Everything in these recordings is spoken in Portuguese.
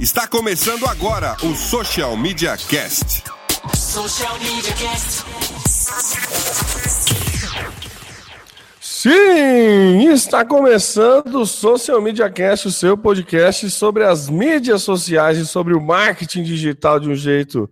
Está começando agora o Social Media Cast. Social Media Cast. Sim, está começando o Social Media Cast, o seu podcast sobre as mídias sociais e sobre o marketing digital de um jeito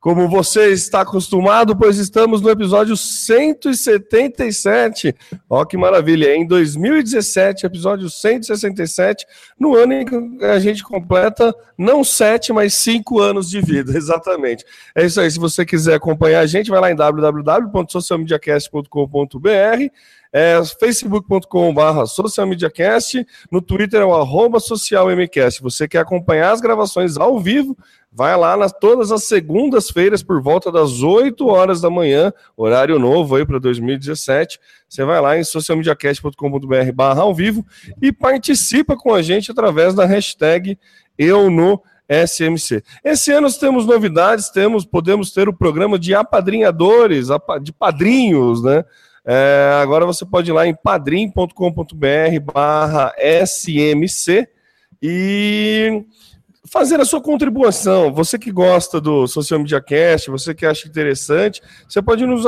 como você está acostumado, pois estamos no episódio 177. Ó, que maravilha! Em 2017, episódio 167, no ano em que a gente completa não sete, mas cinco anos de vida, exatamente. É isso aí. Se você quiser acompanhar a gente, vai lá em www.socialmediacast.com.br é facebook.com.br socialmediacast, no Twitter é o arroba socialmcast. Você quer acompanhar as gravações ao vivo, vai lá nas todas as segundas-feiras por volta das 8 horas da manhã, horário novo aí para 2017. Você vai lá em socialmediacast.com.br barra ao vivo e participa com a gente através da hashtag eu no SMC. Esse ano temos novidades, temos, podemos ter o programa de apadrinhadores, de padrinhos, né? É, agora você pode ir lá em padrim.com.br barra SMC e fazer a sua contribuição. Você que gosta do Social Media Cast, você que acha interessante, você pode nos,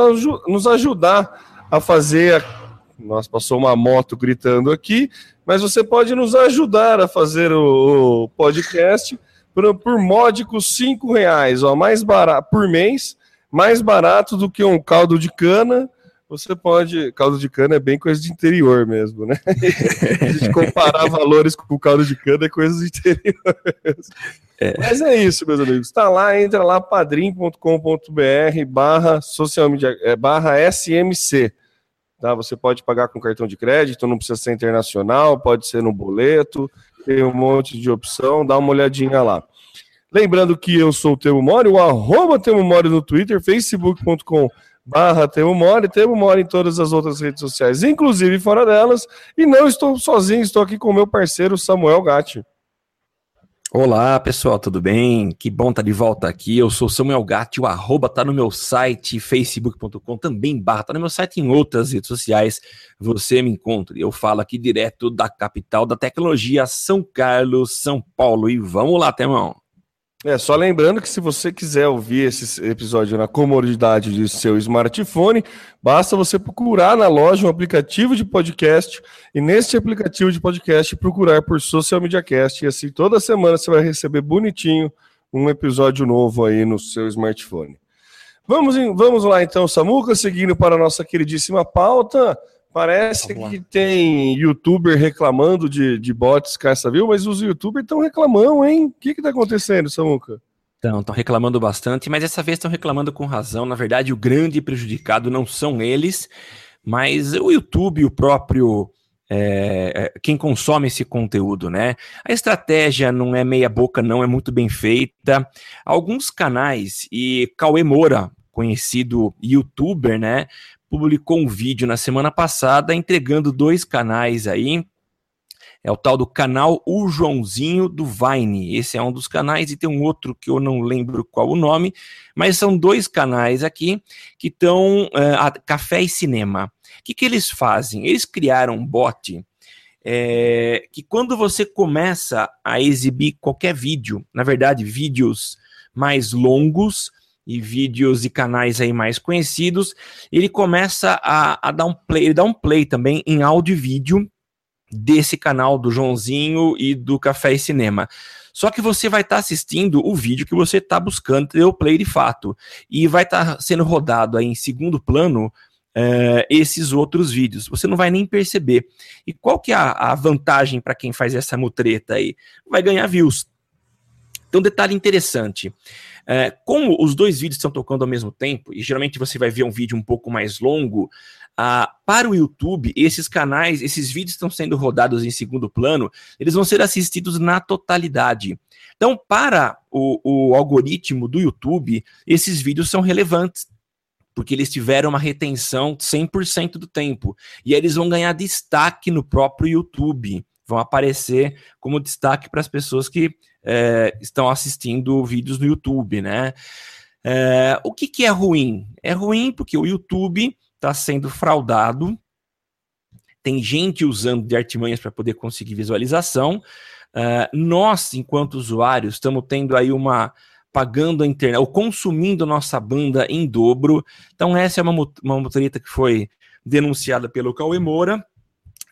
nos ajudar a fazer. A... Nossa, passou uma moto gritando aqui, mas você pode nos ajudar a fazer o, o podcast por, por módicos cinco reais, ó, mais barato por mês, mais barato do que um caldo de cana você pode. Caldo de cana é bem coisa de interior mesmo, né? a gente comparar valores com caldo de cana é coisa de interior. É. Mas é isso, meus amigos. Está lá, entra lá, padrim.com.br barra social media, é, barra SMC. Tá? Você pode pagar com cartão de crédito, não precisa ser internacional, pode ser no boleto, tem um monte de opção, dá uma olhadinha lá. Lembrando que eu sou o Temo Mori, o arroba Temo Mori no Twitter, facebook.com.br barra Temo Mori, Temo Mori em todas as outras redes sociais, inclusive fora delas. E não estou sozinho, estou aqui com meu parceiro Samuel Gatti. Olá pessoal, tudo bem? Que bom estar tá de volta aqui. Eu sou Samuel Gatti, o arroba tá no meu site, facebook.com, também barra, tá no meu site em outras redes sociais. Você me encontra. Eu falo aqui direto da capital da tecnologia, São Carlos, São Paulo. E vamos lá, Temão. É, só lembrando que se você quiser ouvir esse episódio na comodidade de seu smartphone, basta você procurar na loja um aplicativo de podcast e nesse aplicativo de podcast procurar por Social Media Cast e assim toda semana você vai receber bonitinho um episódio novo aí no seu smartphone. Vamos, vamos lá então, Samuca, seguindo para a nossa queridíssima pauta. Parece que tem youtuber reclamando de, de bots caça viu, mas os youtubers estão reclamando, hein? O que está acontecendo, Samuca? Então, estão reclamando bastante, mas dessa vez estão reclamando com razão. Na verdade, o grande prejudicado não são eles, mas o YouTube, o próprio. É, é quem consome esse conteúdo, né? A estratégia não é meia boca, não, é muito bem feita. Alguns canais, e Cauê Moura, conhecido youtuber, né? Publicou um vídeo na semana passada entregando dois canais aí. É o tal do canal O Joãozinho do Vine. Esse é um dos canais e tem um outro que eu não lembro qual o nome, mas são dois canais aqui que estão uh, Café e Cinema. O que, que eles fazem? Eles criaram um bot é, que quando você começa a exibir qualquer vídeo, na verdade, vídeos mais longos, e vídeos e canais aí mais conhecidos, ele começa a, a dar um play, ele dá um play também em áudio e vídeo desse canal do Joãozinho e do Café e Cinema. Só que você vai estar tá assistindo o vídeo que você está buscando ter o play de fato. E vai estar tá sendo rodado aí em segundo plano é, esses outros vídeos. Você não vai nem perceber. E qual que é a, a vantagem para quem faz essa mutreta aí? Vai ganhar views. Então, detalhe interessante. É, como os dois vídeos estão tocando ao mesmo tempo, e geralmente você vai ver um vídeo um pouco mais longo, para o YouTube, esses canais, esses vídeos estão sendo rodados em segundo plano, eles vão ser assistidos na totalidade. Então, para o, o algoritmo do YouTube, esses vídeos são relevantes porque eles tiveram uma retenção 100% do tempo. E eles vão ganhar destaque no próprio YouTube. Vão aparecer como destaque para as pessoas que é, estão assistindo vídeos no YouTube, né? É, o que, que é ruim? É ruim porque o YouTube está sendo fraudado, tem gente usando de artimanhas para poder conseguir visualização. Uh, nós, enquanto usuários, estamos tendo aí uma pagando a internet, ou consumindo nossa banda em dobro. Então, essa é uma, uma motorita que foi denunciada pelo Cauê Moura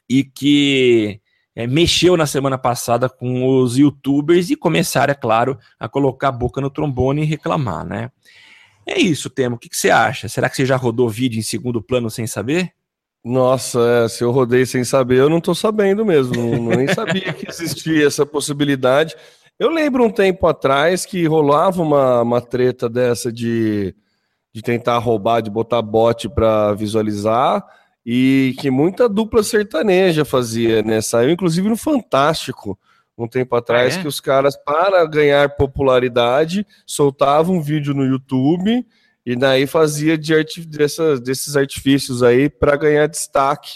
e que é, mexeu na semana passada com os youtubers e começaram, é claro, a colocar a boca no trombone e reclamar, né? É isso, Temo. O que, que você acha? Será que você já rodou vídeo em segundo plano sem saber? Nossa, é, se eu rodei sem saber, eu não tô sabendo mesmo. Não, nem sabia que existia essa possibilidade. Eu lembro um tempo atrás que rolava uma, uma treta dessa de, de tentar roubar, de botar bot para visualizar, e que muita dupla sertaneja fazia, né? Saiu inclusive no Fantástico um tempo atrás ah, é? que os caras, para ganhar popularidade, soltavam um vídeo no YouTube e daí fazia de arti dessas, desses artifícios aí para ganhar destaque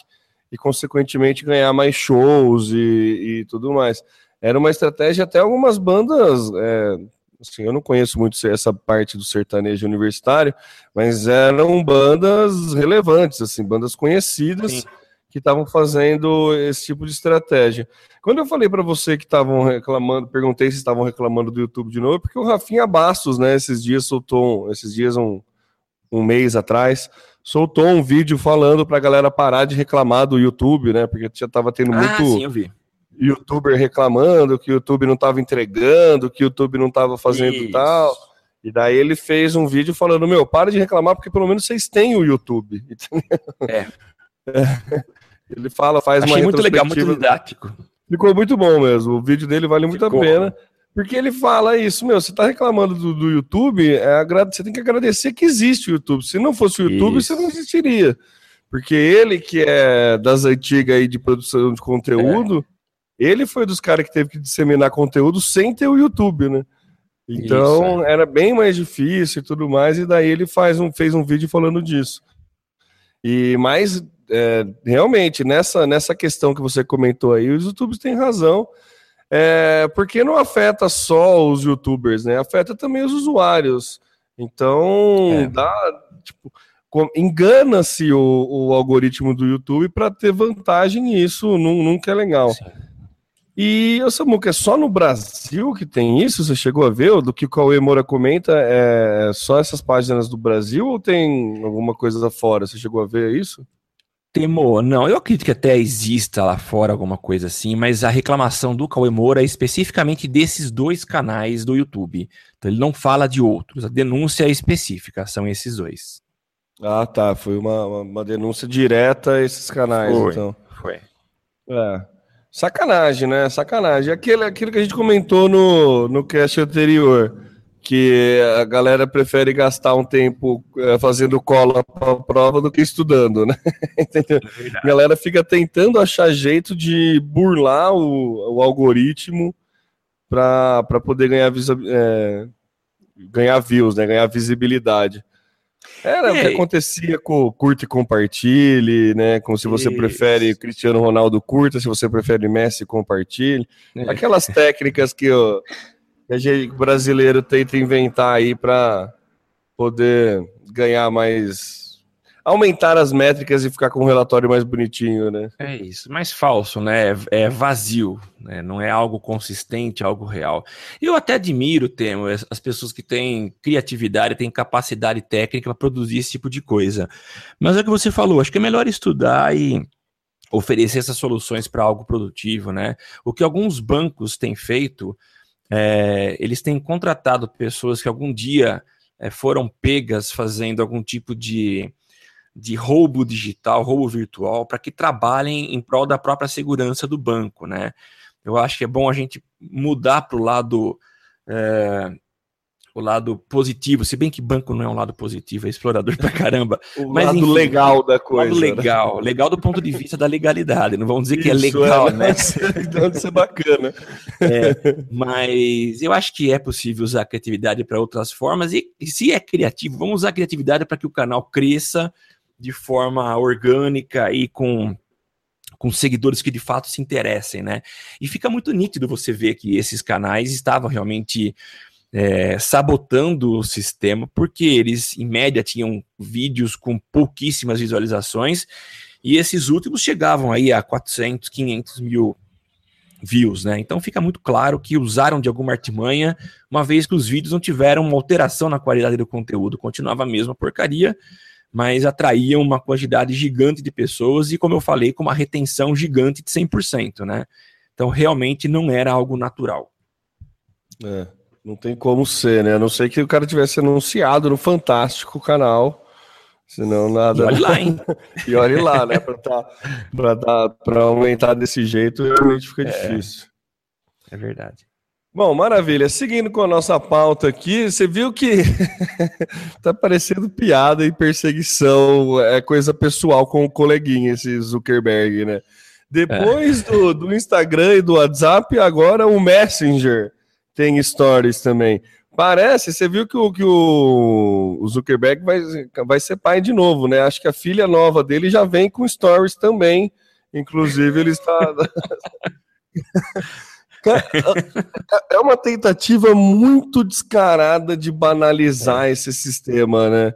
e, consequentemente, ganhar mais shows e, e tudo mais era uma estratégia até algumas bandas. É, assim, eu não conheço muito essa parte do sertanejo universitário, mas eram bandas relevantes, assim, bandas conhecidas Sim. que estavam fazendo esse tipo de estratégia. Quando eu falei para você que estavam reclamando, perguntei se estavam reclamando do YouTube de novo, porque o Rafinha Bastos, né, esses dias soltou, esses dias um, um mês atrás, soltou um vídeo falando para a galera parar de reclamar do YouTube, né, porque já estava tendo ah, muito sim, eu vi youtuber reclamando que o YouTube não estava entregando, que o YouTube não estava fazendo Isso. tal. E daí ele fez um vídeo falando: Meu, para de reclamar, porque pelo menos vocês têm o YouTube. É. é. Ele fala, faz Achei uma muito legal, muito didático. Ficou muito bom mesmo. O vídeo dele vale muito Ficou. a pena. Porque ele fala isso, meu, você tá reclamando do, do YouTube, é, você tem que agradecer que existe o YouTube. Se não fosse o YouTube, isso. você não existiria. Porque ele, que é das antigas aí de produção de conteúdo, ele foi dos caras que teve que disseminar conteúdo sem ter o YouTube, né? Então Isso, é. era bem mais difícil e tudo mais, e daí ele faz um, fez um vídeo falando disso. E mais é, realmente, nessa, nessa questão que você comentou aí, os youtubers têm razão. É, porque não afeta só os youtubers, né? Afeta também os usuários. Então, é. dá, tipo, engana-se o, o, algoritmo do YouTube para ter vantagem e isso nunca é legal. Sim. E, o Samuca, é só no Brasil que tem isso? Você chegou a ver? Do que o Cauê Moura comenta, é só essas páginas do Brasil ou tem alguma coisa fora? Você chegou a ver isso? Temo, não, eu acredito que até exista lá fora alguma coisa assim, mas a reclamação do Cauê Moura é especificamente desses dois canais do YouTube. Então ele não fala de outros, a denúncia é específica, são esses dois. Ah, tá, foi uma, uma denúncia direta a esses canais, foi, então. Foi. É. Sacanagem, né? Sacanagem. Aquilo, aquilo que a gente comentou no, no cast anterior, que a galera prefere gastar um tempo é, fazendo cola para prova do que estudando, né? Entendeu? É a galera fica tentando achar jeito de burlar o, o algoritmo para poder ganhar, é, ganhar views, né? ganhar visibilidade. Era o que acontecia com curta e compartilhe, né? Como se você Isso. prefere Cristiano Ronaldo curta, se você prefere Messi compartilhe. É. Aquelas técnicas que o, que o brasileiro tenta inventar aí para poder ganhar mais aumentar as métricas e ficar com um relatório mais bonitinho, né? É isso, mais falso, né? É vazio, né? Não é algo consistente, algo real. Eu até admiro, Temo, as pessoas que têm criatividade, têm capacidade técnica para produzir esse tipo de coisa. Mas é o que você falou, acho que é melhor estudar e oferecer essas soluções para algo produtivo, né? O que alguns bancos têm feito, é, eles têm contratado pessoas que algum dia é, foram pegas fazendo algum tipo de de roubo digital, roubo virtual, para que trabalhem em prol da própria segurança do banco, né? Eu acho que é bom a gente mudar para o lado é, o lado positivo, se bem que banco não é um lado positivo, é explorador pra caramba. o mas, lado enfim, legal da coisa. Lado né? legal, né? legal do ponto de vista da legalidade. Não vamos dizer Isso, que é legal, é, né? Deve ser bacana. É, mas eu acho que é possível usar a criatividade para outras formas e, e se é criativo, vamos usar a criatividade para que o canal cresça de forma orgânica e com com seguidores que de fato se interessem, né? E fica muito nítido você ver que esses canais estavam realmente é, sabotando o sistema, porque eles, em média, tinham vídeos com pouquíssimas visualizações, e esses últimos chegavam aí a 400, 500 mil views, né? Então fica muito claro que usaram de alguma artimanha, uma vez que os vídeos não tiveram uma alteração na qualidade do conteúdo, continuava a mesma porcaria, mas atraíam uma quantidade gigante de pessoas e, como eu falei, com uma retenção gigante de 100%, né? Então realmente não era algo natural. É, não tem como ser, né? A não ser que o cara tivesse anunciado no Fantástico canal Senão nada. E olhe lá, hein? e olhe lá, né? Para tá, pra, tá, pra aumentar desse jeito, realmente fica é, difícil. É verdade. Bom, maravilha. Seguindo com a nossa pauta aqui, você viu que tá parecendo piada e perseguição, é coisa pessoal com o coleguinha, esse Zuckerberg, né? Depois é. do, do Instagram e do WhatsApp, agora o Messenger tem stories também. Parece, você viu que o, que o, Zuckerberg vai, vai ser pai de novo, né? Acho que a filha nova dele já vem com stories também. Inclusive, ele está. é uma tentativa muito descarada de banalizar é. esse sistema, né?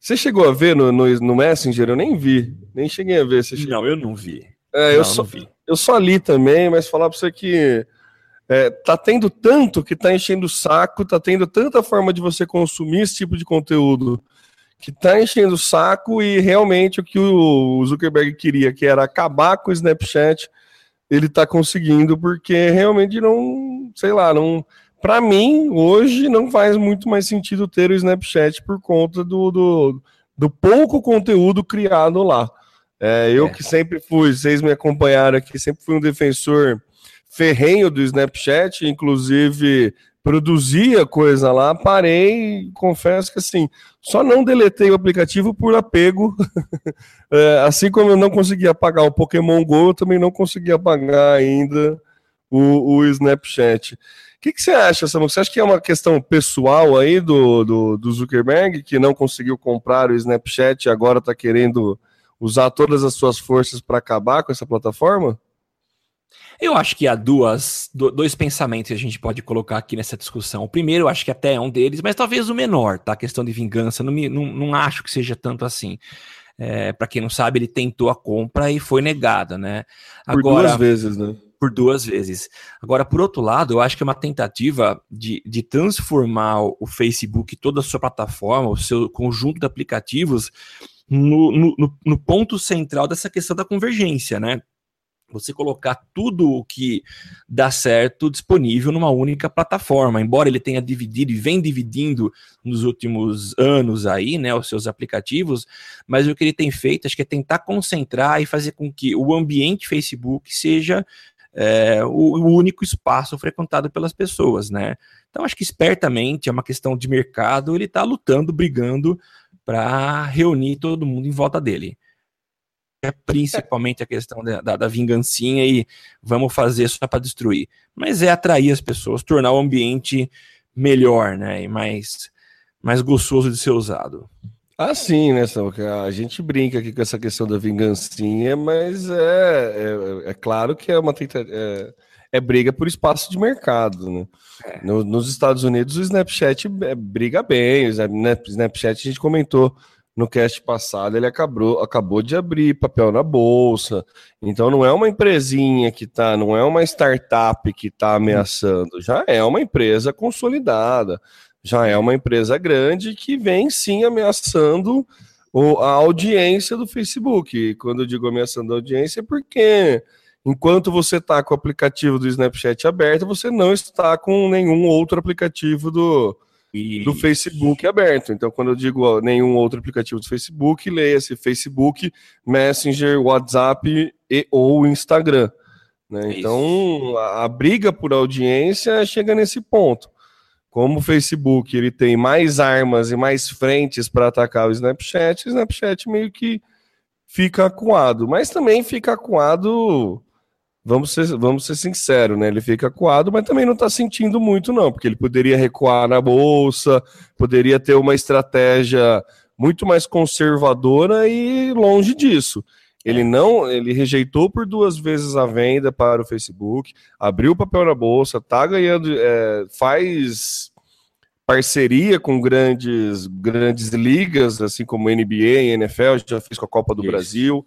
Você chegou a ver no, no, no, Messenger? Eu nem vi, nem cheguei a ver. Você Não, eu não vi. É, não, eu, só, vi. eu só li também, mas falar para você que é, tá tendo tanto que tá enchendo o saco, tá tendo tanta forma de você consumir esse tipo de conteúdo que tá enchendo o saco e realmente o que o Zuckerberg queria, que era acabar com o Snapchat, ele tá conseguindo porque realmente não, sei lá, não para mim hoje não faz muito mais sentido ter o Snapchat por conta do, do, do pouco conteúdo criado lá. É, eu é. que sempre fui, vocês me acompanharam aqui, sempre fui um defensor ferrenho do Snapchat, inclusive produzia coisa lá, parei confesso que assim, só não deletei o aplicativo por apego. é, assim como eu não conseguia apagar o Pokémon GO, eu também não conseguia apagar ainda o, o Snapchat. O que, que, você acha, Samuel? Você acha que é uma questão pessoal aí do, do, do Zuckerberg, que não conseguiu comprar o Snapchat e agora está querendo usar todas as suas forças para acabar com essa plataforma? Eu acho que há duas, dois pensamentos que a gente pode colocar aqui nessa discussão. O primeiro, eu acho que até é um deles, mas talvez o menor, tá? A questão de vingança. Não, me, não, não acho que seja tanto assim. É, para quem não sabe, ele tentou a compra e foi negada, né? Agora, por duas vezes, né? Por duas vezes. Agora, por outro lado, eu acho que é uma tentativa de, de transformar o Facebook, toda a sua plataforma, o seu conjunto de aplicativos, no, no, no ponto central dessa questão da convergência, né? Você colocar tudo o que dá certo disponível numa única plataforma. Embora ele tenha dividido e vem dividindo nos últimos anos aí, né, os seus aplicativos, mas o que ele tem feito acho que é tentar concentrar e fazer com que o ambiente Facebook seja é, o, o, único espaço frequentado pelas pessoas, né? Então acho que espertamente é uma questão de mercado, ele está lutando, brigando para reunir todo mundo em volta dele é principalmente a questão da, da, da vingancinha e vamos fazer só para destruir. Mas é atrair as pessoas, tornar o ambiente melhor, né? E mais, mais gostoso de ser usado. Ah, sim, né, Samuca? A gente brinca aqui com essa questão da vingancinha, mas é, é, é claro que é uma tentativa. É, é, briga por espaço de mercado, né? É. No, nos Estados Unidos, o Snapchat é, briga bem. O Snapchat, a gente comentou no cast passado ele acabou, acabou de abrir papel na bolsa. Então não é uma empresinha que tá, não é uma startup que está ameaçando, já é uma empresa consolidada, já é uma empresa grande que vem sim ameaçando a audiência do Facebook. E quando eu digo ameaçando a audiência é porque enquanto você está com o aplicativo do Snapchat aberto, você não está com nenhum outro aplicativo do do Facebook aberto. Então, quando eu digo nenhum outro aplicativo do Facebook, leia-se Facebook, Messenger, WhatsApp e ou Instagram. Né? Então, a, a, briga por audiência chega nesse ponto. Como o Facebook ele tem mais armas e mais frentes para atacar o Snapchat, o Snapchat meio que fica acuado. Mas também fica acuado vamos ser, vamos ser sinceros, né? Ele fica acuado, mas também não está sentindo muito, não, porque ele poderia recuar na bolsa, poderia ter uma estratégia muito mais conservadora e longe disso. Ele não, ele rejeitou por duas vezes a venda para o Facebook, abriu o papel na bolsa, tá ganhando, é, faz parceria com grandes, grandes ligas, assim como NBA, NFL, já fez com a Copa do Isso. Brasil.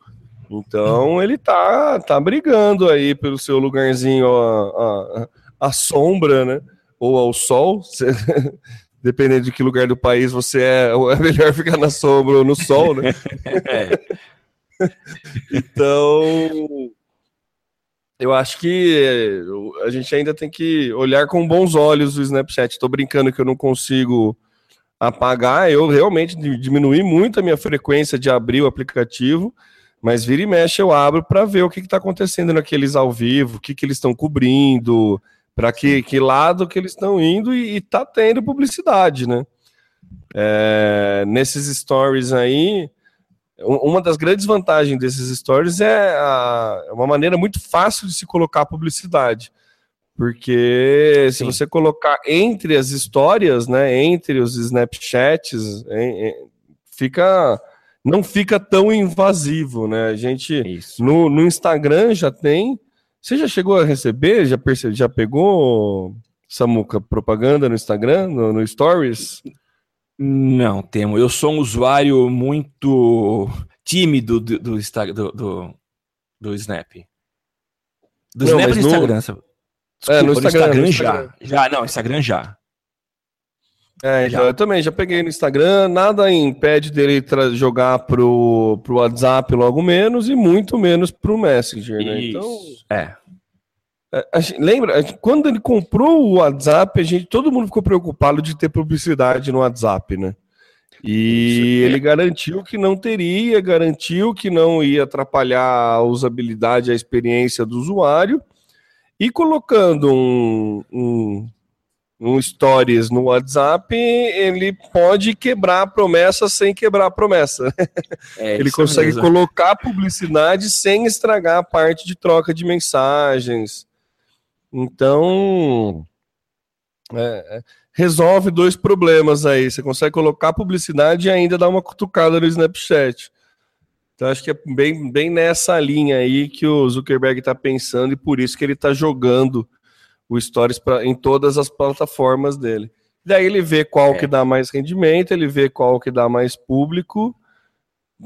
Então ele tá, tá brigando aí pelo seu lugarzinho à, à, à sombra, né? Ou ao sol. Dependendo de que lugar do país você é, é melhor ficar na sombra ou no sol, né? É. então, eu acho que a gente ainda tem que olhar com bons olhos o Snapchat. Estou brincando que eu não consigo apagar, eu realmente diminui muito a minha frequência de abrir o aplicativo, mas vira e mexe eu abro para ver o que está acontecendo naqueles ao vivo, o que, que eles estão cobrindo, para que, que lado que eles estão indo e, está tendo publicidade, né? É, nesses stories aí, uma das grandes vantagens desses stories é a, é uma maneira muito fácil de se colocar publicidade. Porque se você colocar entre as histórias, né, entre os Snapchats, fica não fica tão invasivo, né? A gente no, no Instagram já tem. Você já chegou a receber? Já percebe, já pegou Samuca propaganda no Instagram, no, no Stories? Não, temo. Eu sou um usuário muito tímido do, do, do, do, do Snap. Do não, Snap do Instagram. No... Desculpa, é, no Instagram, no Instagram, no Instagram, já. Já, não, Instagram já. É, já. eu também já peguei no Instagram, nada impede dele jogar pro, pro WhatsApp logo menos e muito menos pro Messenger, né? Então, é. é gente, lembra, quando ele comprou o WhatsApp, a gente, todo mundo ficou preocupado de ter publicidade no WhatsApp, né? E ele garantiu que não teria, garantiu que não ia atrapalhar a usabilidade, a experiência do usuário. E colocando um, um, um stories no WhatsApp, ele pode quebrar a promessa sem quebrar a promessa. É, ele consegue mesmo. colocar publicidade sem estragar a parte de troca de mensagens. Então, é, é, resolve dois problemas aí. Você consegue colocar publicidade e ainda dar uma cutucada no Snapchat. Então acho que é bem, bem nessa linha aí que o Zuckerberg está pensando e por isso que ele está jogando o Stories pra, em todas as plataformas dele. Daí ele vê qual é. que dá mais rendimento, ele vê qual que dá mais público,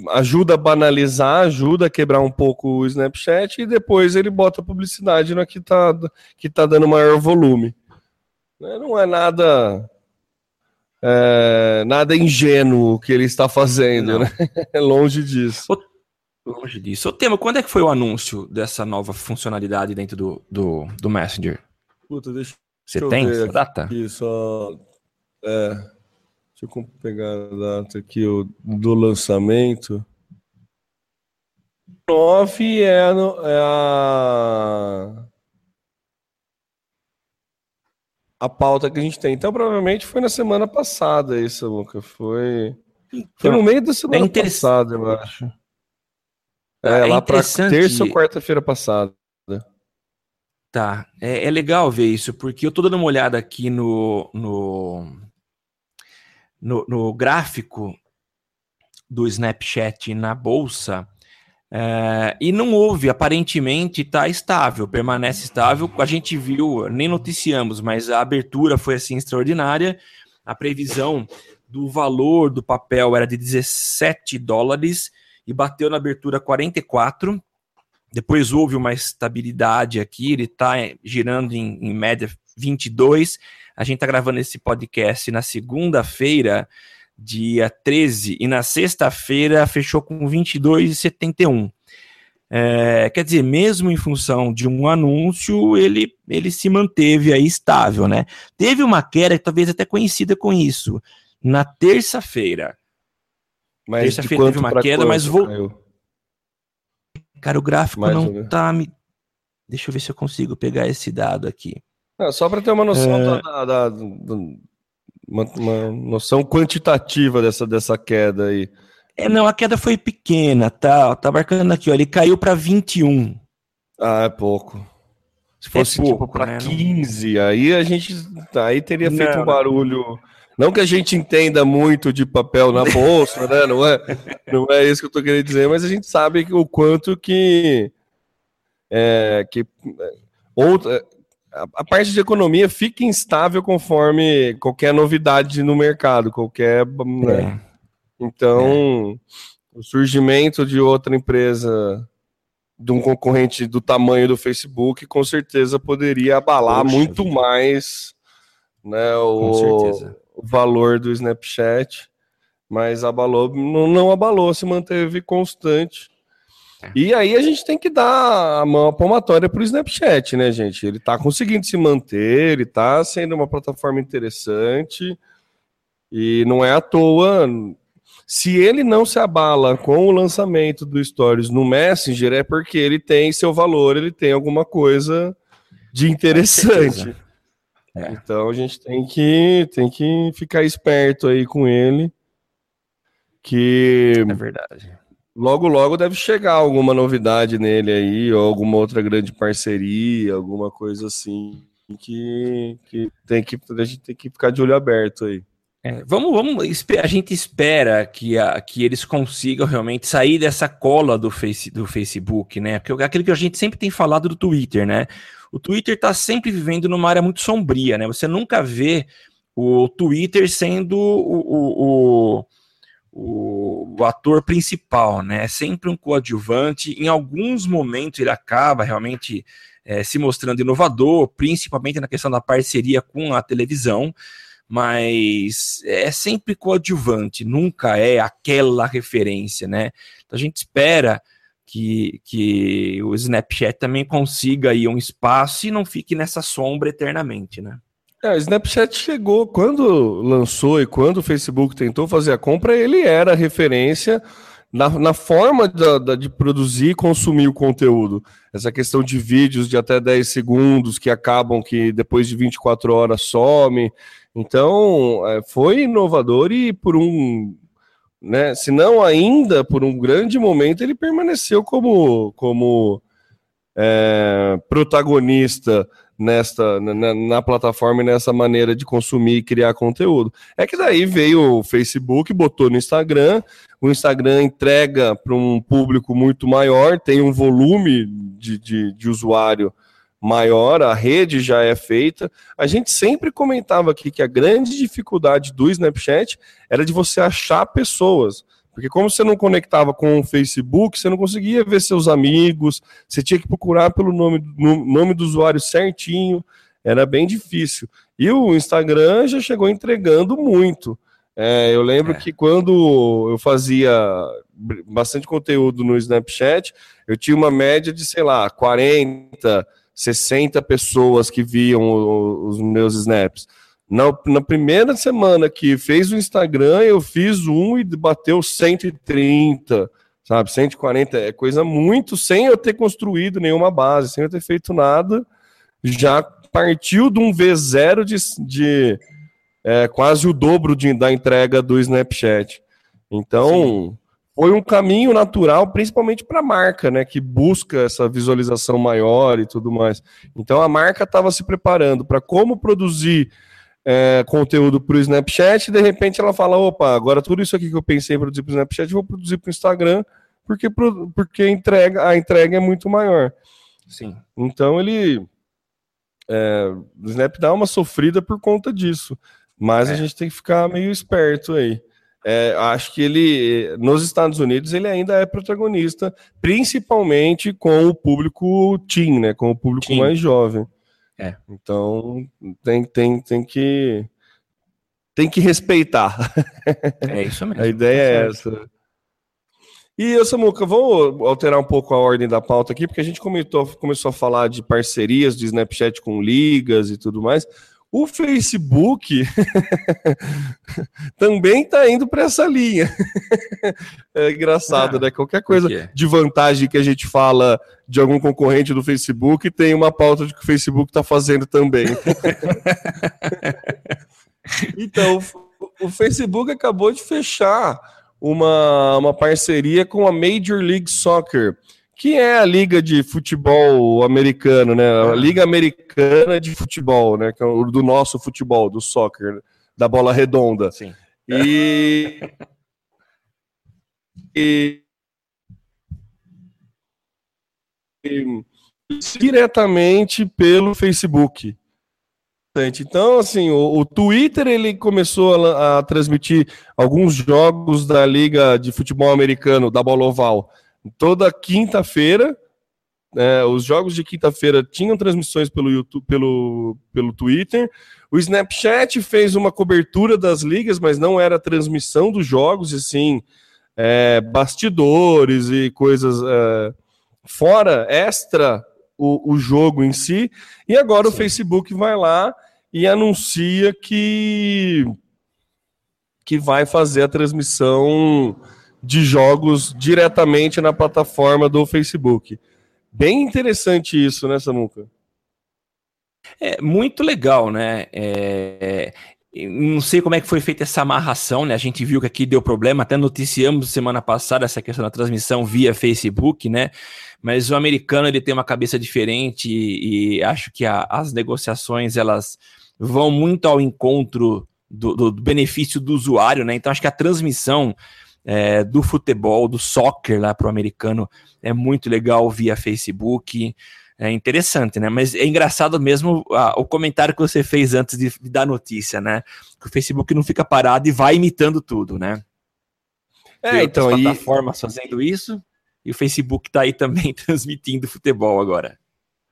ajuda a banalizar, ajuda a quebrar um pouco o Snapchat e depois ele bota publicidade no que está que tá dando maior volume. Né, não é nada é, nada ingênuo que ele está fazendo, né? É longe disso. longe disso. O tema, quando é que foi o anúncio dessa nova funcionalidade dentro do, do, do Messenger? Puta, deixa Você tem essa data? Aqui, só, é, deixa eu pegar a data aqui o, do lançamento. 9 é, a, é a a pauta que a gente tem. Então, provavelmente foi na semana passada isso, Luca. Foi, foi no meio da semana é passada, eu acho. É, é lá para terça ou quarta-feira passada. Tá, é, é, legal ver isso, porque eu tô dando uma olhada aqui no, no, no, no gráfico do Snapchat na bolsa é, e não houve, aparentemente está estável, permanece estável. A gente viu, nem noticiamos, mas a abertura foi assim extraordinária. A previsão do valor do papel era de 17 dólares e bateu na abertura 44. Depois houve uma estabilidade aqui, ele está girando em, em média 22. A gente está gravando esse podcast na segunda-feira dia 13, e na sexta-feira fechou com 22,71. É, quer dizer, mesmo em função de um anúncio, ele, ele se manteve aí estável, né? Teve uma queda, talvez até conhecida com isso, na terça-feira. Terça-feira teve uma queda, mas voltou. Cara, o gráfico Mais não tá me. Deixa eu ver se eu consigo pegar esse dado aqui. É, só para ter uma noção é... da, da, da, uma, uma noção quantitativa dessa, dessa queda aí. É, não, a queda foi pequena, tá? Tá marcando aqui, ó, ele caiu para 21. Ah, é pouco. Se fosse é pouco, tipo para né? 15, aí a gente aí teria não, feito um barulho. Não que a gente entenda muito de papel na bolsa, né? Não é, não é isso que eu tô querendo dizer, mas a gente sabe o quanto que é, que é, outra, a parte de economia fica instável conforme qualquer novidade no mercado, qualquer. Né? É. Então, é. o surgimento de outra empresa de um concorrente do tamanho do Facebook, com certeza poderia abalar Poxa muito vida. mais né, o, o, valor do Snapchat, mas abalou, não, não abalou, se manteve constante. É. E aí a gente tem que dar a mão palmatória para o Snapchat, né, gente? Ele está conseguindo se manter, ele está sendo uma plataforma interessante e não é à toa se ele não se abala com o lançamento do Stories no Messenger, é porque ele tem seu valor, ele tem alguma coisa de interessante. É. Então a gente tem que, tem que ficar esperto aí com ele. Que é verdade. Logo, logo deve chegar alguma novidade nele aí, ou alguma outra grande parceria, alguma coisa assim, que, que, tem que a gente tem que ficar de olho aberto aí. É, vamos, vamos, a gente espera que, a, que eles consigam realmente sair dessa cola do, face, do Facebook, né? Porque aquilo que a gente sempre tem falado do Twitter, né? O Twitter está sempre vivendo numa área muito sombria, né? Você nunca vê o Twitter sendo o, o, o, o ator principal, né? É sempre um coadjuvante. Em alguns momentos ele acaba realmente é, se mostrando inovador, principalmente na questão da parceria com a televisão mas é sempre coadjuvante, nunca é aquela referência, né? Então a gente espera que, que o Snapchat também consiga aí um espaço e não fique nessa sombra eternamente, né? É, o Snapchat chegou quando lançou e quando o Facebook tentou fazer a compra, ele era referência na, na forma da, da, de produzir e consumir o conteúdo. Essa questão de vídeos de até 10 segundos que acabam que depois de 24 horas some. Então, é, foi inovador e por um, né, se não ainda por um grande momento, ele permaneceu como, como é, protagonista nesta na, na, plataforma e nessa maneira de consumir e criar conteúdo. É que daí veio o Facebook, botou no Instagram, o Instagram entrega para um público muito maior, tem um volume de, de, de usuário maior, a rede já é feita. A gente sempre comentava aqui que a grande dificuldade do Snapchat era de você achar pessoas. Porque como você não conectava com o Facebook, você não conseguia ver seus amigos, você tinha que procurar pelo nome, no, nome do usuário certinho, era bem difícil. E o Instagram já chegou entregando muito. É, eu lembro é. que quando eu fazia bastante conteúdo no Snapchat, eu tinha uma média de, sei lá, 40, 60 pessoas que viam os meus snaps. Na, na, primeira semana que fez o Instagram, eu fiz um e bateu 130, sabe? 140 é coisa muito, sem eu ter construído nenhuma base, sem eu ter feito nada. Já partiu de um V0 de, de é, quase o dobro de, da entrega do Snapchat. Então, Sim foi um caminho natural, principalmente para a marca, né, que busca essa visualização maior e tudo mais. Então a marca estava se preparando para como produzir é, conteúdo para o Snapchat, e de repente ela fala: opa, agora tudo isso aqui que eu pensei em produzir para o Snapchat, eu vou produzir para o Instagram, porque, porque a, entrega, a entrega é muito maior. Sim. Então ele. É, o Snap dá uma sofrida por conta disso. Mas é. a gente tem que ficar meio esperto aí é, acho que ele, nos Estados Unidos, ele ainda é protagonista, principalmente com o público teen, né? Com o público teen. mais jovem. É. Então tem, tem, tem que tem que respeitar. É isso mesmo. a ideia é essa. E eu, Samuca, vou alterar um pouco a ordem da pauta aqui, porque a gente comentou, começou a falar de parcerias de Snapchat com ligas e tudo mais. O Facebook também está indo para essa linha. é engraçado, ah, né? Qualquer coisa de vantagem que a gente fala de algum concorrente do Facebook tem uma pauta de que o Facebook está fazendo também. então, o Facebook acabou de fechar uma, uma parceria com a Major League Soccer que é a liga de futebol americano, né? A liga americana de futebol, né? Que é o do nosso futebol, do soccer, da bola redonda. Sim. E, e, e diretamente pelo Facebook. Então, assim, o, o, Twitter ele começou a, a transmitir alguns jogos da liga de futebol americano, da bola oval toda quinta-feira, É, os jogos de quinta-feira tinham transmissões pelo YouTube, pelo, pelo Twitter. O Snapchat fez uma cobertura das ligas, mas não era transmissão dos jogos, e sim é, bastidores e coisas é, fora, extra o, o, jogo em si. E agora sim. o Facebook vai lá e anuncia que, que vai fazer a transmissão de jogos diretamente na plataforma do Facebook. Bem interessante isso, né, Samuca? É muito legal, né? É, não sei como é que foi feita essa amarração, né? A gente viu que aqui deu problema, até noticiamos semana passada essa questão da transmissão via Facebook, né? Mas o americano ele tem uma cabeça diferente e, e acho que a, as negociações elas vão muito ao encontro do, do, benefício do usuário, né? Então acho que a transmissão é, do futebol, do soccer lá para o americano é muito legal via Facebook é interessante, né? Mas é engraçado mesmo a, o comentário que você fez antes de, de, dar notícia, né? Que o Facebook não fica parado e vai imitando tudo, né? É, então. As plataformas e... fazendo isso e o Facebook tá aí também transmitindo futebol agora.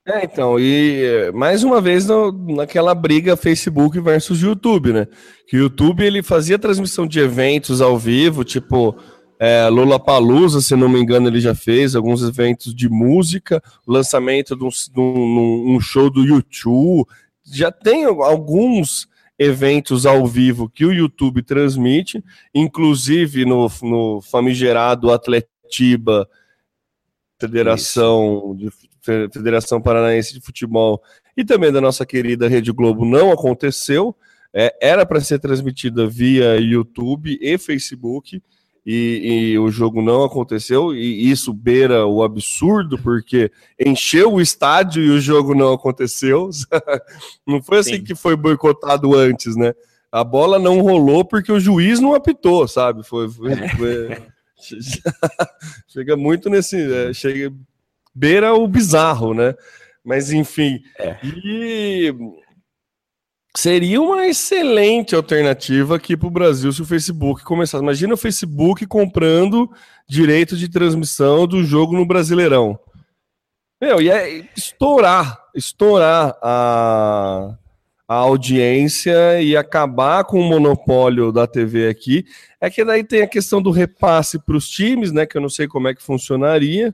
É, então, e mais uma vez no, naquela briga Facebook versus YouTube, né? Que o YouTube ele fazia transmissão de eventos ao vivo, tipo é, Lula Palusa, se não me engano, ele já fez alguns eventos de música, lançamento de um, de um, um show do YouTube. Já tem alguns eventos ao vivo que o YouTube transmite, inclusive no, no famigerado Atletiba, Federação, de, Federação Paranaense de Futebol, e também da nossa querida Rede Globo, não aconteceu. É, era para ser transmitida via YouTube e Facebook e, e, o jogo não aconteceu, e isso beira o absurdo, porque encheu o estádio e o jogo não aconteceu. não foi assim Sim. que foi boicotado antes, né? A bola não rolou porque o juiz não apitou, sabe? Foi. foi, foi... chega muito nesse. É, chega, beira o bizarro, né? Mas enfim. É. E Seria uma excelente alternativa aqui para o Brasil se o Facebook começasse. Imagina o Facebook comprando direito de transmissão do jogo no Brasileirão. Meu, ia estourar, estourar a, a audiência e acabar com o monopólio da TV aqui. É que daí tem a questão do repasse para os times, né? Que eu não sei como é que funcionaria.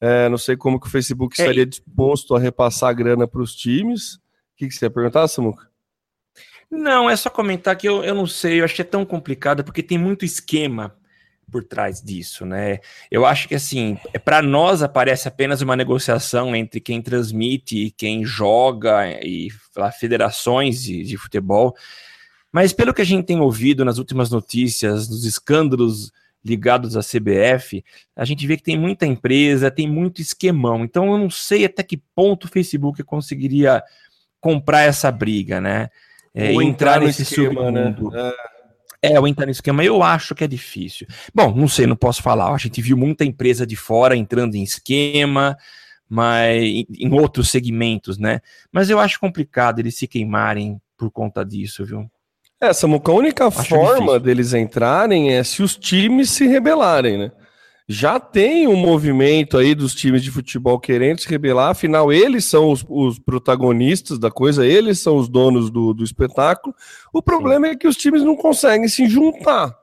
É, não sei como que o Facebook é, estaria disposto a repassar a grana para os times. O que, que você ia perguntar, Samuca? Não, é só comentar que eu, eu não sei, eu achei tão complicado porque tem muito esquema por trás disso, né? Eu acho que assim, é, para nós aparece apenas uma negociação entre quem transmite e quem joga e lá, federações de, de futebol. Mas pelo que a gente tem ouvido nas últimas notícias, nos escândalos ligados à CBF, a gente vê que tem muita empresa, tem muito esquemão. Então eu não sei até que ponto o Facebook conseguiria comprar essa briga, né? é, entrar, entrar nesse esquema, né? submundo. Né? É. é, o entrar nesse esquema, eu acho que é difícil. Bom, não sei, não posso falar. A gente viu muita empresa de fora entrando em esquema, mas em outros segmentos, né? Mas eu acho complicado eles se queimarem por conta disso, viu? É, Samuca, a única acho forma difícil. deles entrarem é se os times se rebelarem, né? já tem um movimento aí dos times de futebol querendo se rebelar, afinal, eles são os, os protagonistas da coisa, eles são os donos do, do espetáculo. O problema Sim. é que os times não conseguem se juntar.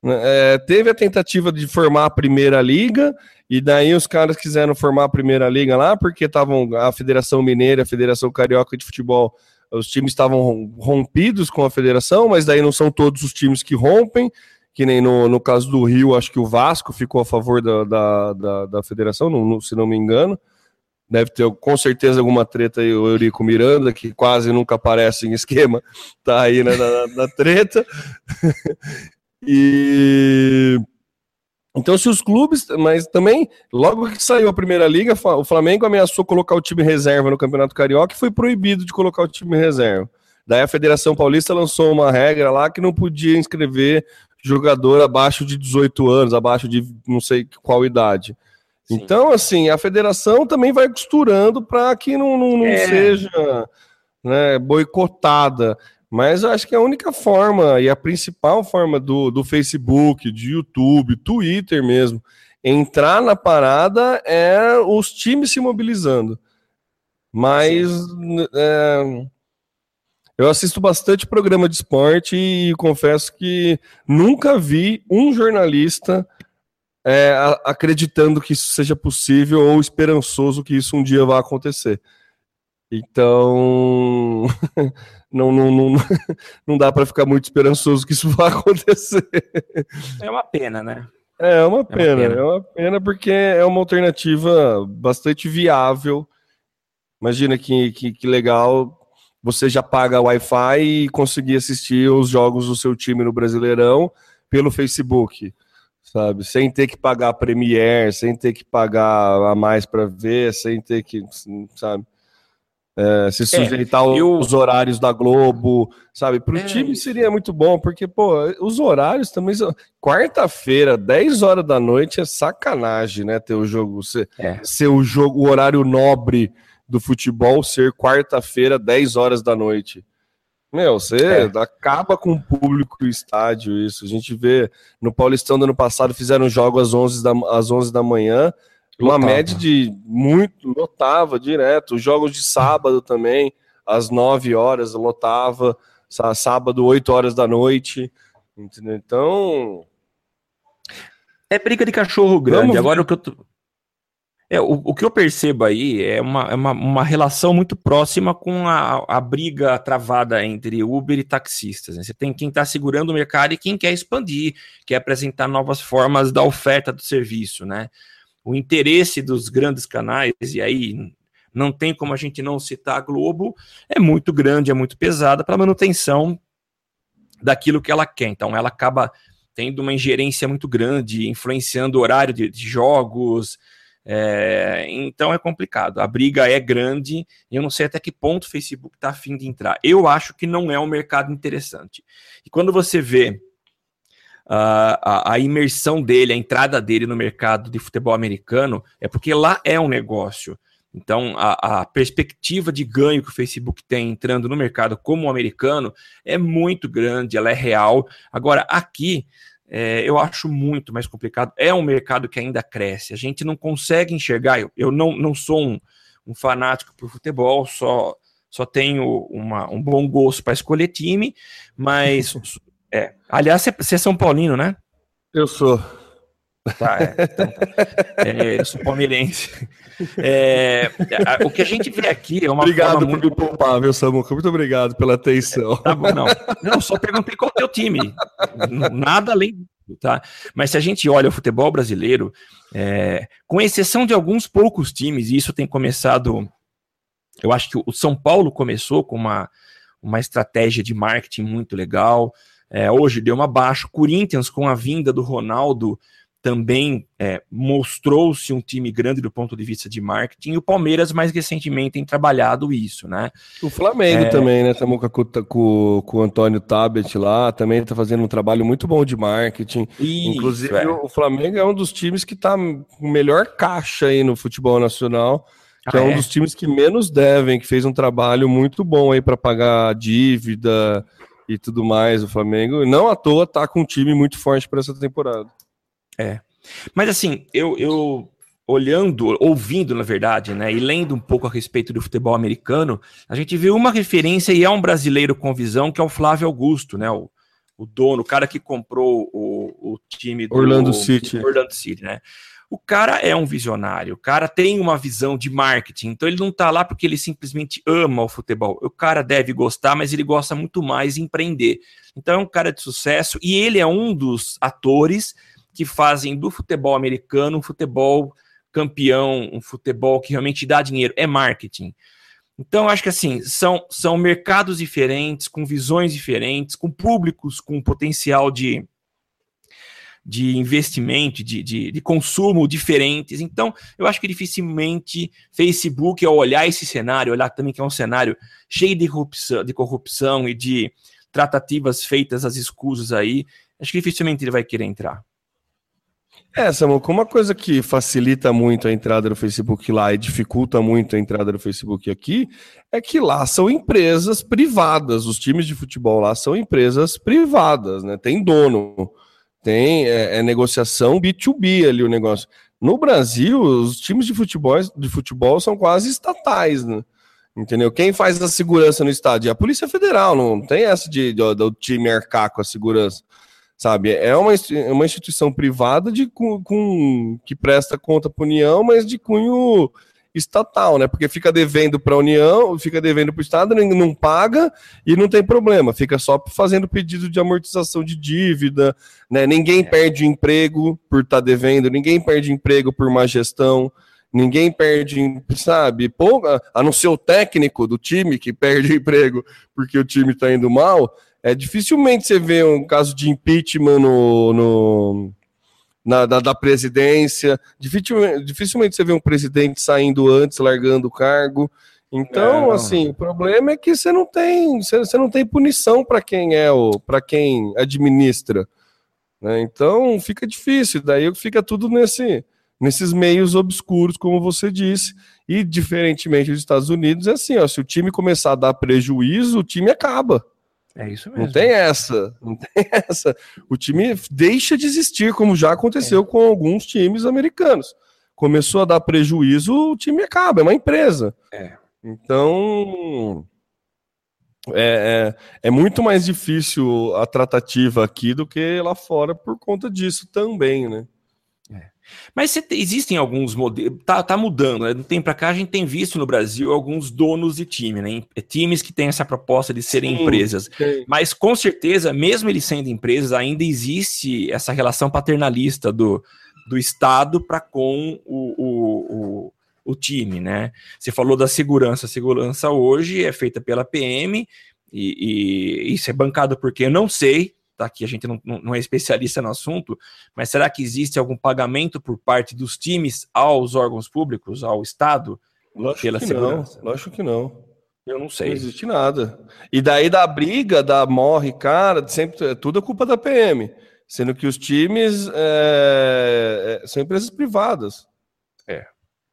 Né? É, teve a tentativa de formar a primeira liga, e daí os caras quiseram formar a primeira liga lá, porque estavam a Federação Mineira, a Federação Carioca de Futebol, os times estavam rompidos com a federação, mas daí não são todos os times que rompem que nem no, no caso do Rio, acho que o Vasco ficou a favor da, da, da, da federação, se não me engano. Deve ter com certeza alguma treta aí, o Eurico Miranda, que quase nunca aparece em esquema, tá aí né, na, na treta. e então, se os clubes, mas também, logo que saiu a primeira liga, o Flamengo ameaçou colocar o time reserva no Campeonato Carioca e foi proibido de colocar o time reserva. Daí a Federação Paulista lançou uma regra lá que não podia inscrever jogador abaixo de 18 anos, abaixo de não sei qual idade. Sim. Então, assim, a federação também vai costurando para que não, não, não é. seja né, boicotada. Mas eu acho que a única forma e a principal forma do, do Facebook, de YouTube, Twitter mesmo, entrar na parada é os times se mobilizando. Mas é, eu assisto bastante programa de esporte e confesso que nunca vi um jornalista é, acreditando que isso seja possível ou esperançoso que isso um dia vá acontecer. Então, não, não, não, não dá para ficar muito esperançoso que isso vá acontecer. É uma pena, né? É uma pena, é uma pena, é uma pena porque é uma alternativa bastante viável. Imagina que, que, que legal você já paga Wi-Fi e conseguir assistir os jogos do seu time no Brasileirão pelo Facebook, sabe? Sem ter que pagar Premiere, sem ter que pagar a mais para ver, sem ter que, sabe? É, se é, sujeitar é, eu... os horários da Globo, sabe? Para o é, time seria muito bom, porque, pô, os horários também. Quarta-feira, 10 horas da noite, é sacanagem, né? Ter o jogo, ser, é. ser o jogo, o horário nobre do futebol ser quarta-feira, 10 horas da noite. Meu, você é. acaba com o público do estádio, isso. A gente vê no Paulistão do ano passado, fizeram jogo às 11 da, às 11 da manhã, uma lotava. média de muito, lotava direto. Os jogos de sábado também, às 9 horas, lotava. Sábado, 8 horas da noite. Entendeu? Então. É briga de cachorro grande. Vamos Agora o que eu. Tô... É, o, o que eu percebo aí é uma, é uma, uma relação muito próxima com a, a briga travada entre Uber e taxistas. Né? Você tem quem está segurando o mercado e quem quer expandir, quer apresentar novas formas da oferta do serviço, né? O interesse dos grandes canais, e aí não tem como a gente não citar a Globo, é muito grande, é muito pesada para manutenção daquilo que ela quer. Então ela acaba tendo uma ingerência muito grande, influenciando o horário de, de jogos. É, então é complicado. A briga é grande e eu não sei até que ponto o Facebook está afim de entrar. Eu acho que não é um mercado interessante. E quando você vê a, a, imersão dele, a entrada dele no mercado de futebol americano, é porque lá é um negócio. Então, a, a, perspectiva de ganho que o Facebook tem entrando no mercado como americano é muito grande, ela é real. Agora, aqui, é, eu acho muito mais complicado. É um mercado que ainda cresce. A gente não consegue enxergar. Eu, eu não, não sou um, um fanático por futebol, só, só tenho uma, um bom gosto para escolher time, mas É. Aliás, você é São Paulino, né? Eu sou. Tá, é, então, é, eu sou palmeirense. É, o que a gente vê aqui é uma Obrigado por muito... me poupar, meu Samuca. Muito obrigado pela atenção. Tá bom, não. Não, só perguntei qual é o teu time. Nada além tá? Mas se a gente olha o futebol brasileiro, é, com exceção de alguns poucos times, e isso tem começado. Eu acho que o São Paulo começou com uma, uma estratégia de marketing muito legal. É, hoje deu uma baixa. Corinthians, com a vinda do Ronaldo, também é, mostrou-se um time grande do ponto de vista de marketing. E o Palmeiras, mais recentemente, tem trabalhado isso, né? O Flamengo é... também, né? Estamos com, com, com, o Antônio Tabet lá, também está fazendo um trabalho muito bom de marketing. Isso, Inclusive, é. o Flamengo é um dos times que está com melhor caixa aí no futebol nacional. Que é ah, é um dos times que menos devem, que fez um trabalho muito bom aí para pagar dívida, e tudo mais, o Flamengo, não à toa tá com um time muito forte para essa temporada. É. Mas assim, eu, eu olhando, ouvindo, na verdade, né, e lendo um pouco a respeito do futebol americano, a gente viu uma referência e é um brasileiro com visão que é o Flávio Augusto, né, o, o dono, o cara que comprou o, o time do Orlando City. Orlando City, né? O cara é um visionário, o cara tem uma visão de marketing, então ele não está lá porque ele simplesmente ama o futebol. O cara deve gostar, mas ele gosta muito mais de empreender. Então é um cara de sucesso e ele é um dos atores que fazem do futebol americano um futebol campeão, um futebol que realmente dá dinheiro, é marketing. Então, acho que assim, são, são mercados diferentes, com visões diferentes, com públicos com potencial de, de investimento, de, de, de, consumo diferentes. Então, eu acho que dificilmente Facebook, ao olhar esse cenário, olhar também que é um cenário cheio de corrupção, de corrupção e de tratativas feitas às escusas aí, acho que dificilmente ele vai querer entrar. É, Samuel, uma coisa que facilita muito a entrada do Facebook lá e dificulta muito a entrada do Facebook aqui é que lá são empresas privadas. Os times de futebol lá são empresas privadas, né? Tem dono. Tem é, é negociação B2B ali o negócio. No Brasil, os times de futebol, de futebol são quase estatais, né? Entendeu? Quem faz a segurança no estádio? É a Polícia Federal, não tem essa de, de, do time arcar com a segurança. Sabe? É uma, uma instituição privada de, com, com que presta conta para a União, mas de cunho estatal, né? Porque fica devendo para a União, fica devendo para o Estado, não paga e não tem problema, fica só fazendo pedido de amortização de dívida, né? Ninguém é. perde emprego por estar tá devendo, ninguém perde emprego por má gestão, ninguém perde, sabe? Pô, a não ser o técnico do time que perde emprego porque o time está indo mal. É dificilmente você vê um caso de impeachment no, no na, da, da, presidência. Dificilmente, dificilmente você vê um presidente saindo antes, largando o cargo. Então, é, assim, o problema é que você não tem, você, você não tem punição para quem é o, para quem administra. Né? Então fica difícil, daí fica tudo nesse, nesses meios obscuros, como você disse. E diferentemente dos Estados Unidos, é assim, ó, se o time começar a dar prejuízo, o time acaba. É isso mesmo. Não tem essa, não tem essa. O time deixa de existir, como já aconteceu é. com alguns times americanos. Começou a dar prejuízo, o time acaba, é uma empresa. É. Então, é, é, é, muito mais difícil a tratativa aqui do que lá fora por conta disso também, né? Mas existem alguns modelos, tá, tá mudando, né? Do tempo para cá a gente tem visto no Brasil alguns donos de time, né? É times que têm essa proposta de serem sim, empresas. Sim. Mas com certeza, mesmo eles sendo empresas, ainda existe essa relação paternalista do, do Estado para com o, o, o, o, time, né? Você falou da segurança. A segurança hoje é feita pela PM e, e isso é bancado porque eu não sei, tá? Que a gente não, não é especialista no assunto, mas será que existe algum pagamento por parte dos times aos órgãos públicos, ao Estado, lógico pela que segurança? Não, lógico que não. Eu não sei. Não existe nada. E daí da briga, da morre, cara, sempre é tudo é culpa da PM. Sendo que os times é, é, são empresas privadas. É.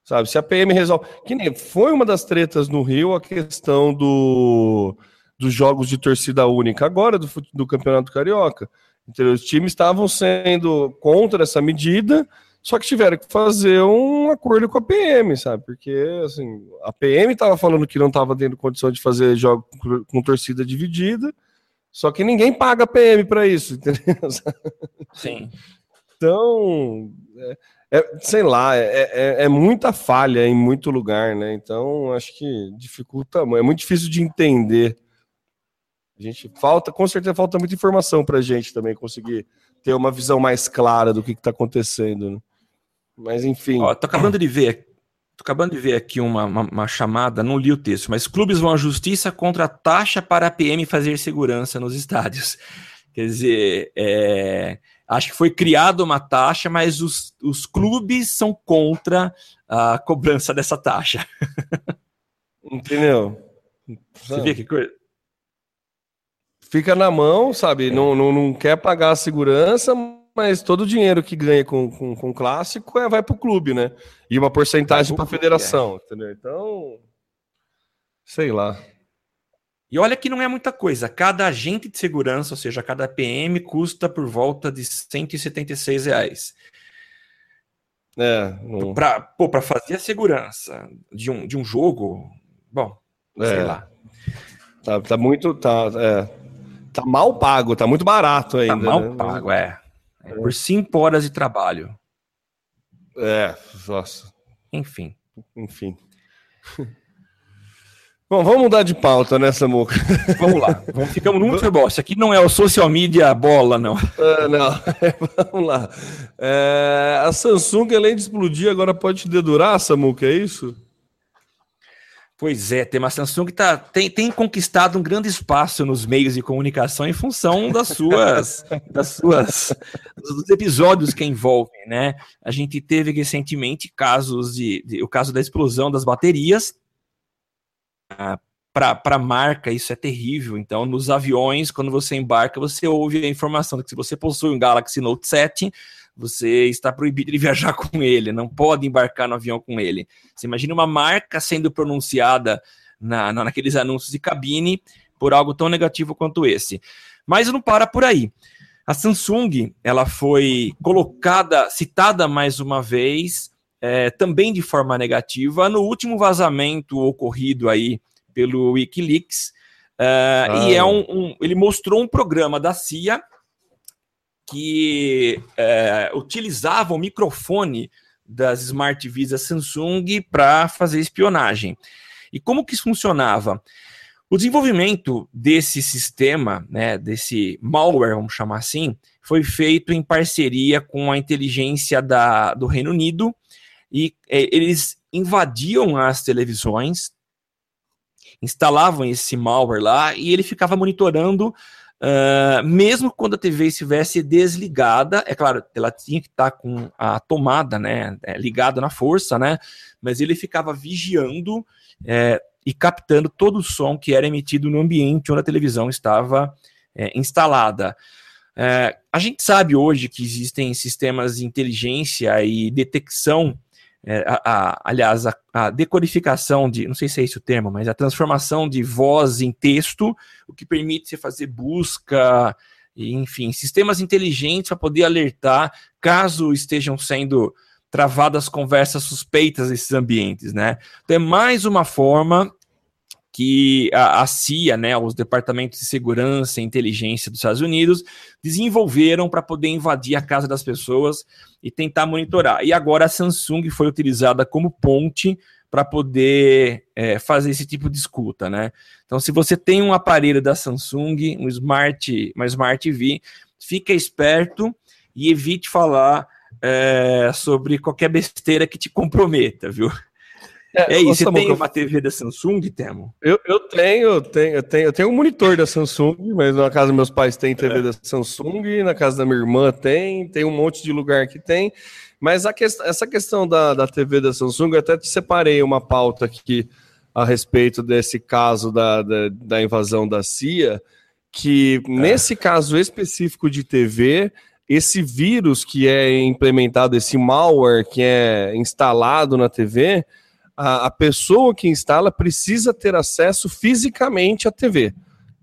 Sabe, se a PM resolve. Que nem foi uma das tretas no Rio a questão do dos jogos de torcida única agora do, do Campeonato Carioca. Então, os times estavam sendo contra essa medida, só que tiveram que fazer um acordo com a PM, sabe? Porque assim, a PM estava falando que não estava tendo condição de fazer jogo com torcida dividida, só que ninguém paga a PM para isso, entendeu? Sim. Então, é, é, sei lá, é, é, é, muita falha em muito lugar, né? Então, acho que dificulta, é muito difícil de entender a gente falta, com certeza falta muita informação para a gente também conseguir ter uma visão mais clara do que está acontecendo. Né? Mas enfim. Ó, tô acabando de ver, tô acabando de ver aqui uma, uma, uma, chamada, não li o texto, mas clubes vão à justiça contra a taxa para a PM fazer segurança nos estádios. Quer dizer, é, acho que foi criada uma taxa, mas os, os clubes são contra a cobrança dessa taxa. Entendeu? Você vê que coisa? Fica na mão, sabe? É. Não, não, não quer pagar a segurança, mas todo o dinheiro que ganha com, com, com clássico é, vai para o clube, né? E uma porcentagem para a federação, é. entendeu? Então, sei lá. E olha que não é muita coisa. Cada agente de segurança, ou seja, cada PM, custa por volta de 176 reais. É. Não... Para fazer a segurança de um, de um jogo, bom, é. sei lá. Tá, tá muito. Tá, é, Tá mal pago, tá muito barato tá ainda. Tá mal né? pago, é. é. Por cinco horas de trabalho. É, nossa. Enfim. Enfim. Bom, vamos mudar de pauta, né, Samuca? Vamos lá. Vamos, ficamos no futebol. Isso aqui não é o social media bola, não. Uh, não. vamos lá. É, a Samsung, além de explodir, agora pode te dedurar, Samuca, é isso? Pois é, tem uma Samsung que tá, tem, tem conquistado um grande espaço nos meios de comunicação em função das suas, das suas dos episódios que envolvem, né? A gente teve recentemente casos de, de o caso da explosão das baterias. Ah, para a marca, isso é terrível. Então, nos aviões, quando você embarca, você ouve a informação de que se você possui um Galaxy Note 7, você está proibido de viajar com ele, não pode embarcar no avião com ele. Você imagina uma marca sendo pronunciada na, na, naqueles anúncios de cabine por algo tão negativo quanto esse. Mas não para por aí. A Samsung ela foi colocada, citada mais uma vez, é, também de forma negativa, no último vazamento ocorrido aí pelo WikiLeaks. É, ah. E é um, um, ele mostrou um programa da CIA que é, utilizava o microfone das Smart TVs Samsung para fazer espionagem. E como que isso funcionava? O desenvolvimento desse sistema, né, desse malware, vamos chamar assim, foi feito em parceria com a inteligência da, do Reino Unido e é, eles invadiam as televisões, instalavam esse malware lá e ele ficava monitorando, uh, mesmo quando a TV estivesse desligada. É claro, ela tinha que estar com a tomada, né, é, ligada na força, né, mas ele ficava vigiando. É, e captando todo o som que era emitido no ambiente onde a televisão estava é, instalada. É, a gente sabe hoje que existem sistemas de inteligência e detecção, é, a, a, aliás, a, a, decodificação de, não sei se é esse o termo, mas a transformação de voz em texto, o que permite você fazer busca, enfim, sistemas inteligentes para poder alertar caso estejam sendo travadas conversas suspeitas nesses ambientes, né? Então é mais uma forma que a, a, CIA, né, os departamentos de segurança e inteligência dos Estados Unidos, desenvolveram para poder invadir a casa das pessoas e tentar monitorar. E agora a Samsung foi utilizada como ponte para poder é, fazer esse tipo de escuta, né? Então, se você tem um aparelho da Samsung, um Smart, uma Smart TV, fica esperto e evite falar é, sobre qualquer besteira que te comprometa, viu? É, é isso, você tem uma TV da Samsung, Temo? Eu, eu tenho, tenho, eu tenho, eu tenho um monitor da Samsung, mas na casa dos meus pais tem TV é. da Samsung, na casa da minha irmã tem, tem um monte de lugar que tem. Mas que, essa questão da, da TV da Samsung, eu até te separei uma pauta aqui a respeito desse caso da, da, da invasão da CIA, que é. nesse caso específico de TV, esse vírus que é implementado, esse malware que é instalado na TV, a, a pessoa que instala precisa ter acesso fisicamente à TV.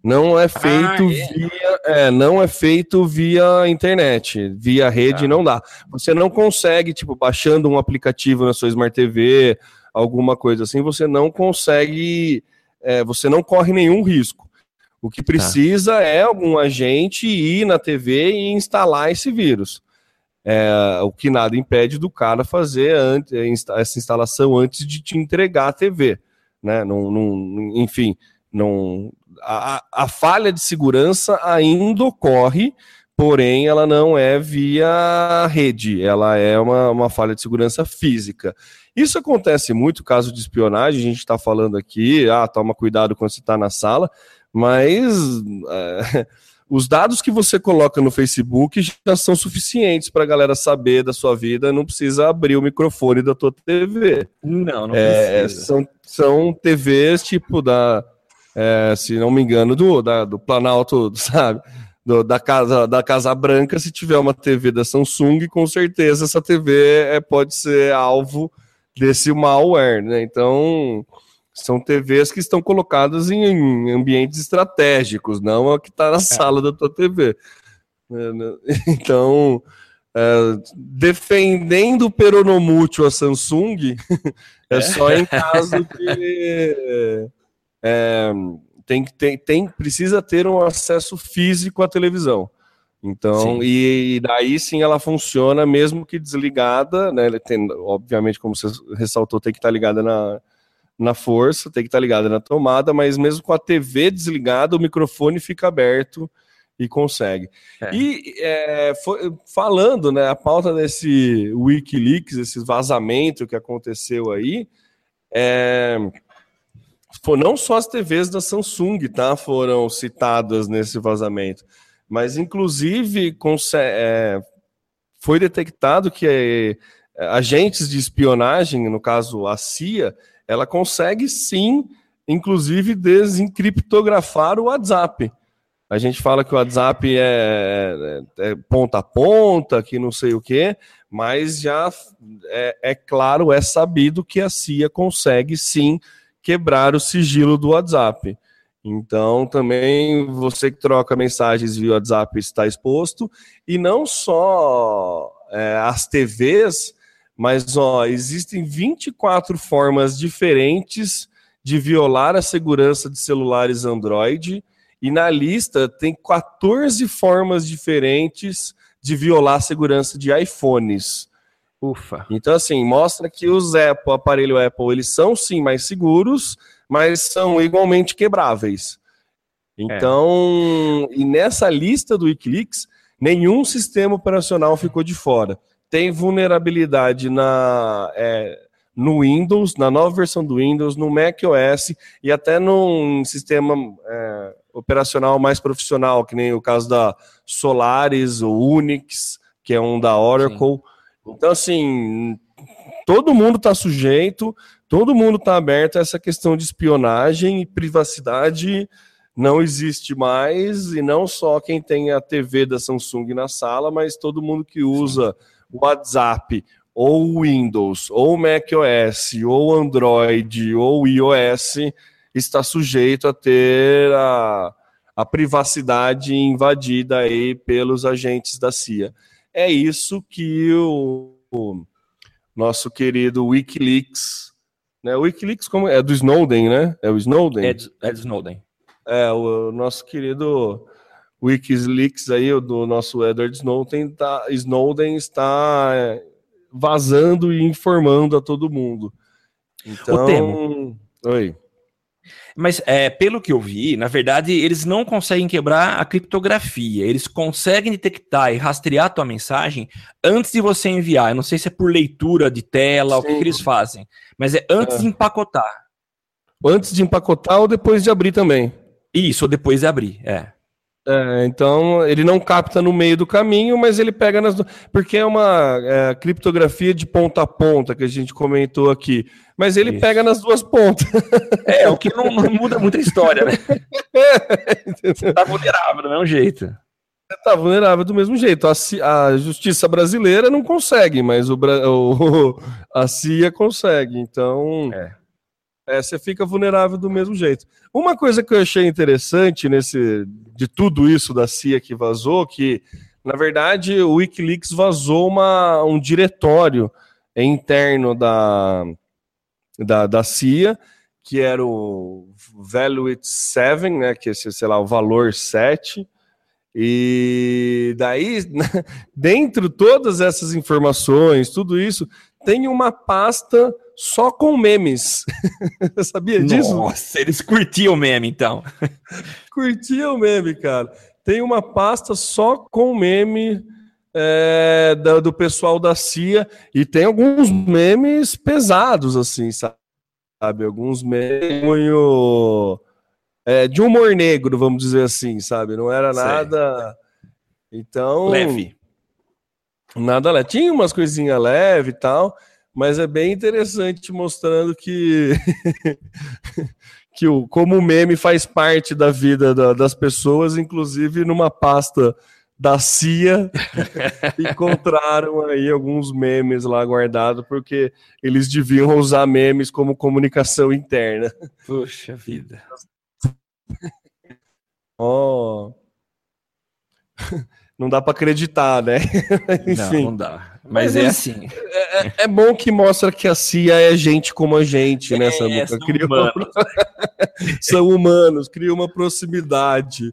Não é feito ah, é? via, é, não é feito via internet, via rede ah. não dá. Você não consegue, tipo, baixando um aplicativo na sua Smart TV, alguma coisa assim, você não consegue, é, você não corre nenhum risco. O que tá. precisa é algum agente ir na TV e instalar esse vírus. É, o que nada impede do cara fazer antes, essa instalação antes de te entregar a TV. Né? Enfim, a, a falha de segurança ainda ocorre, porém ela não é via rede, ela é uma, uma falha de segurança física. Isso acontece muito, caso de espionagem, a gente está falando aqui, ah, toma cuidado quando você está na sala, mas é, os dados que você coloca no Facebook já são suficientes para a galera saber da sua vida, não precisa abrir o microfone da tua TV. Não, não é, precisa. São, são TVs tipo da, é, se não me engano, do, da, do Planalto, sabe? Do, da, casa, da Casa Branca, se tiver uma TV da Samsung, com certeza essa TV é, pode ser alvo desse malware, né? Então, são TVs que estão colocadas em ambientes estratégicos, não a que está na é. sala da tua TV. É, né? Então, é, defendendo o peronomútil a Samsung, é, só em caso de. É, tem, tem, tem, precisa ter um acesso físico à televisão. Então, e, e, daí sim ela funciona, mesmo que desligada, né? Tem, obviamente, como você ressaltou, tem que estar ligada na, na força, tem que estar tá ligado na tomada, mas mesmo com a TV desligada, o microfone fica aberto e consegue. É. E é, foi, falando, né, a pauta desse Wikileaks, esse vazamento que aconteceu aí, é, foi não só as TVs da Samsung, tá, foram citadas nesse vazamento, mas inclusive é, foi detectado que é, agentes de espionagem, no caso a CIA, ela consegue sim, inclusive, desencriptografar o WhatsApp. A gente fala que o WhatsApp é, é, é ponta a ponta, que não sei o quê, mas já é, é, claro, é sabido que a CIA consegue sim quebrar o sigilo do WhatsApp. Então, também você que troca mensagens via WhatsApp está exposto. E não só é, as TVs, mas ó, existem 24 formas diferentes de violar a segurança de celulares Android. E na lista tem 14 formas diferentes de violar a segurança de iPhones. Ufa. Então, assim, mostra que os Apple, aparelho Apple, eles são sim mais seguros, mas são igualmente quebráveis. Então, é. e nessa lista do Wikileaks, nenhum sistema operacional ficou de fora. Tem vulnerabilidade na, é, no Windows, na nova versão do Windows, no Mac OS e até num sistema é, operacional mais profissional, que nem o caso da Solaris, o Unix, que é um da Oracle. Sim. Então, assim, todo mundo está sujeito, todo mundo está aberto a essa questão de espionagem e privacidade não existe mais, e não só quem tem a TV da Samsung na sala, mas todo mundo que usa o WhatsApp, ou Windows, ou macOS, ou Android, ou iOS, está sujeito a ter a, a privacidade invadida aí pelos agentes da CIA. É isso que o, o nosso querido Wikileaks, né? O Wikileaks como é do Snowden, né? É o Snowden. É do, é do Snowden. É o nosso querido Wikileaks aí, do nosso Edward Snowden, tá, Snowden está é, vazando e informando a todo mundo. Então, oi. Mas é, pelo que eu vi, na verdade, eles não conseguem quebrar a criptografia. Eles conseguem detectar e rastrear a tua mensagem antes de você enviar. Eu não sei se é por leitura de tela, Sim. o que, que, eles fazem. Mas é antes é. de empacotar. Antes de empacotar ou depois de abrir também? Isso, ou depois de abrir, é. É, então ele não capta no meio do caminho, mas ele pega nas. Porque é uma é, criptografia de ponta a ponta que a gente comentou aqui. Mas ele Isso. pega nas duas pontas. É, o que não, não muda muita história, né? Você tá vulnerável do mesmo jeito. Você tá vulnerável do mesmo jeito. A, a justiça brasileira não consegue, mas o, o, a CIA consegue. Então. É é, você fica vulnerável do mesmo jeito. Uma coisa que eu achei interessante nesse de tudo isso da CIA que vazou, que na verdade o WikiLeaks vazou uma, um diretório interno da, da, da CIA, que era o Value 7, né, que é, sei lá, o valor 7, e daí, dentro todas essas informações, tudo isso, tem uma pasta só com memes. Sabia disso? Nossa, eles curtiam meme, então. curtiam meme, cara. Tem uma pasta só com meme é, do, do pessoal da CIA e tem alguns memes pesados, assim, sabe? Alguns memes é, de humor negro, vamos dizer assim, sabe? Não era nada. Então. Leve. Nada leve. Tinha umas coisinhas leve e tal mas é bem interessante mostrando que que o como o meme faz parte da vida da, das pessoas, inclusive numa pasta da CIA encontraram aí alguns memes lá guardados porque eles deviam usar memes como comunicação interna. Puxa vida. Oh não dá para acreditar, né? Enfim. Não, não dá. Mas, Mas é assim. É, é, é, bom que mostra que a CIA é gente como a gente, né, é, São cria humanos. Uma... são humanos, cria uma proximidade.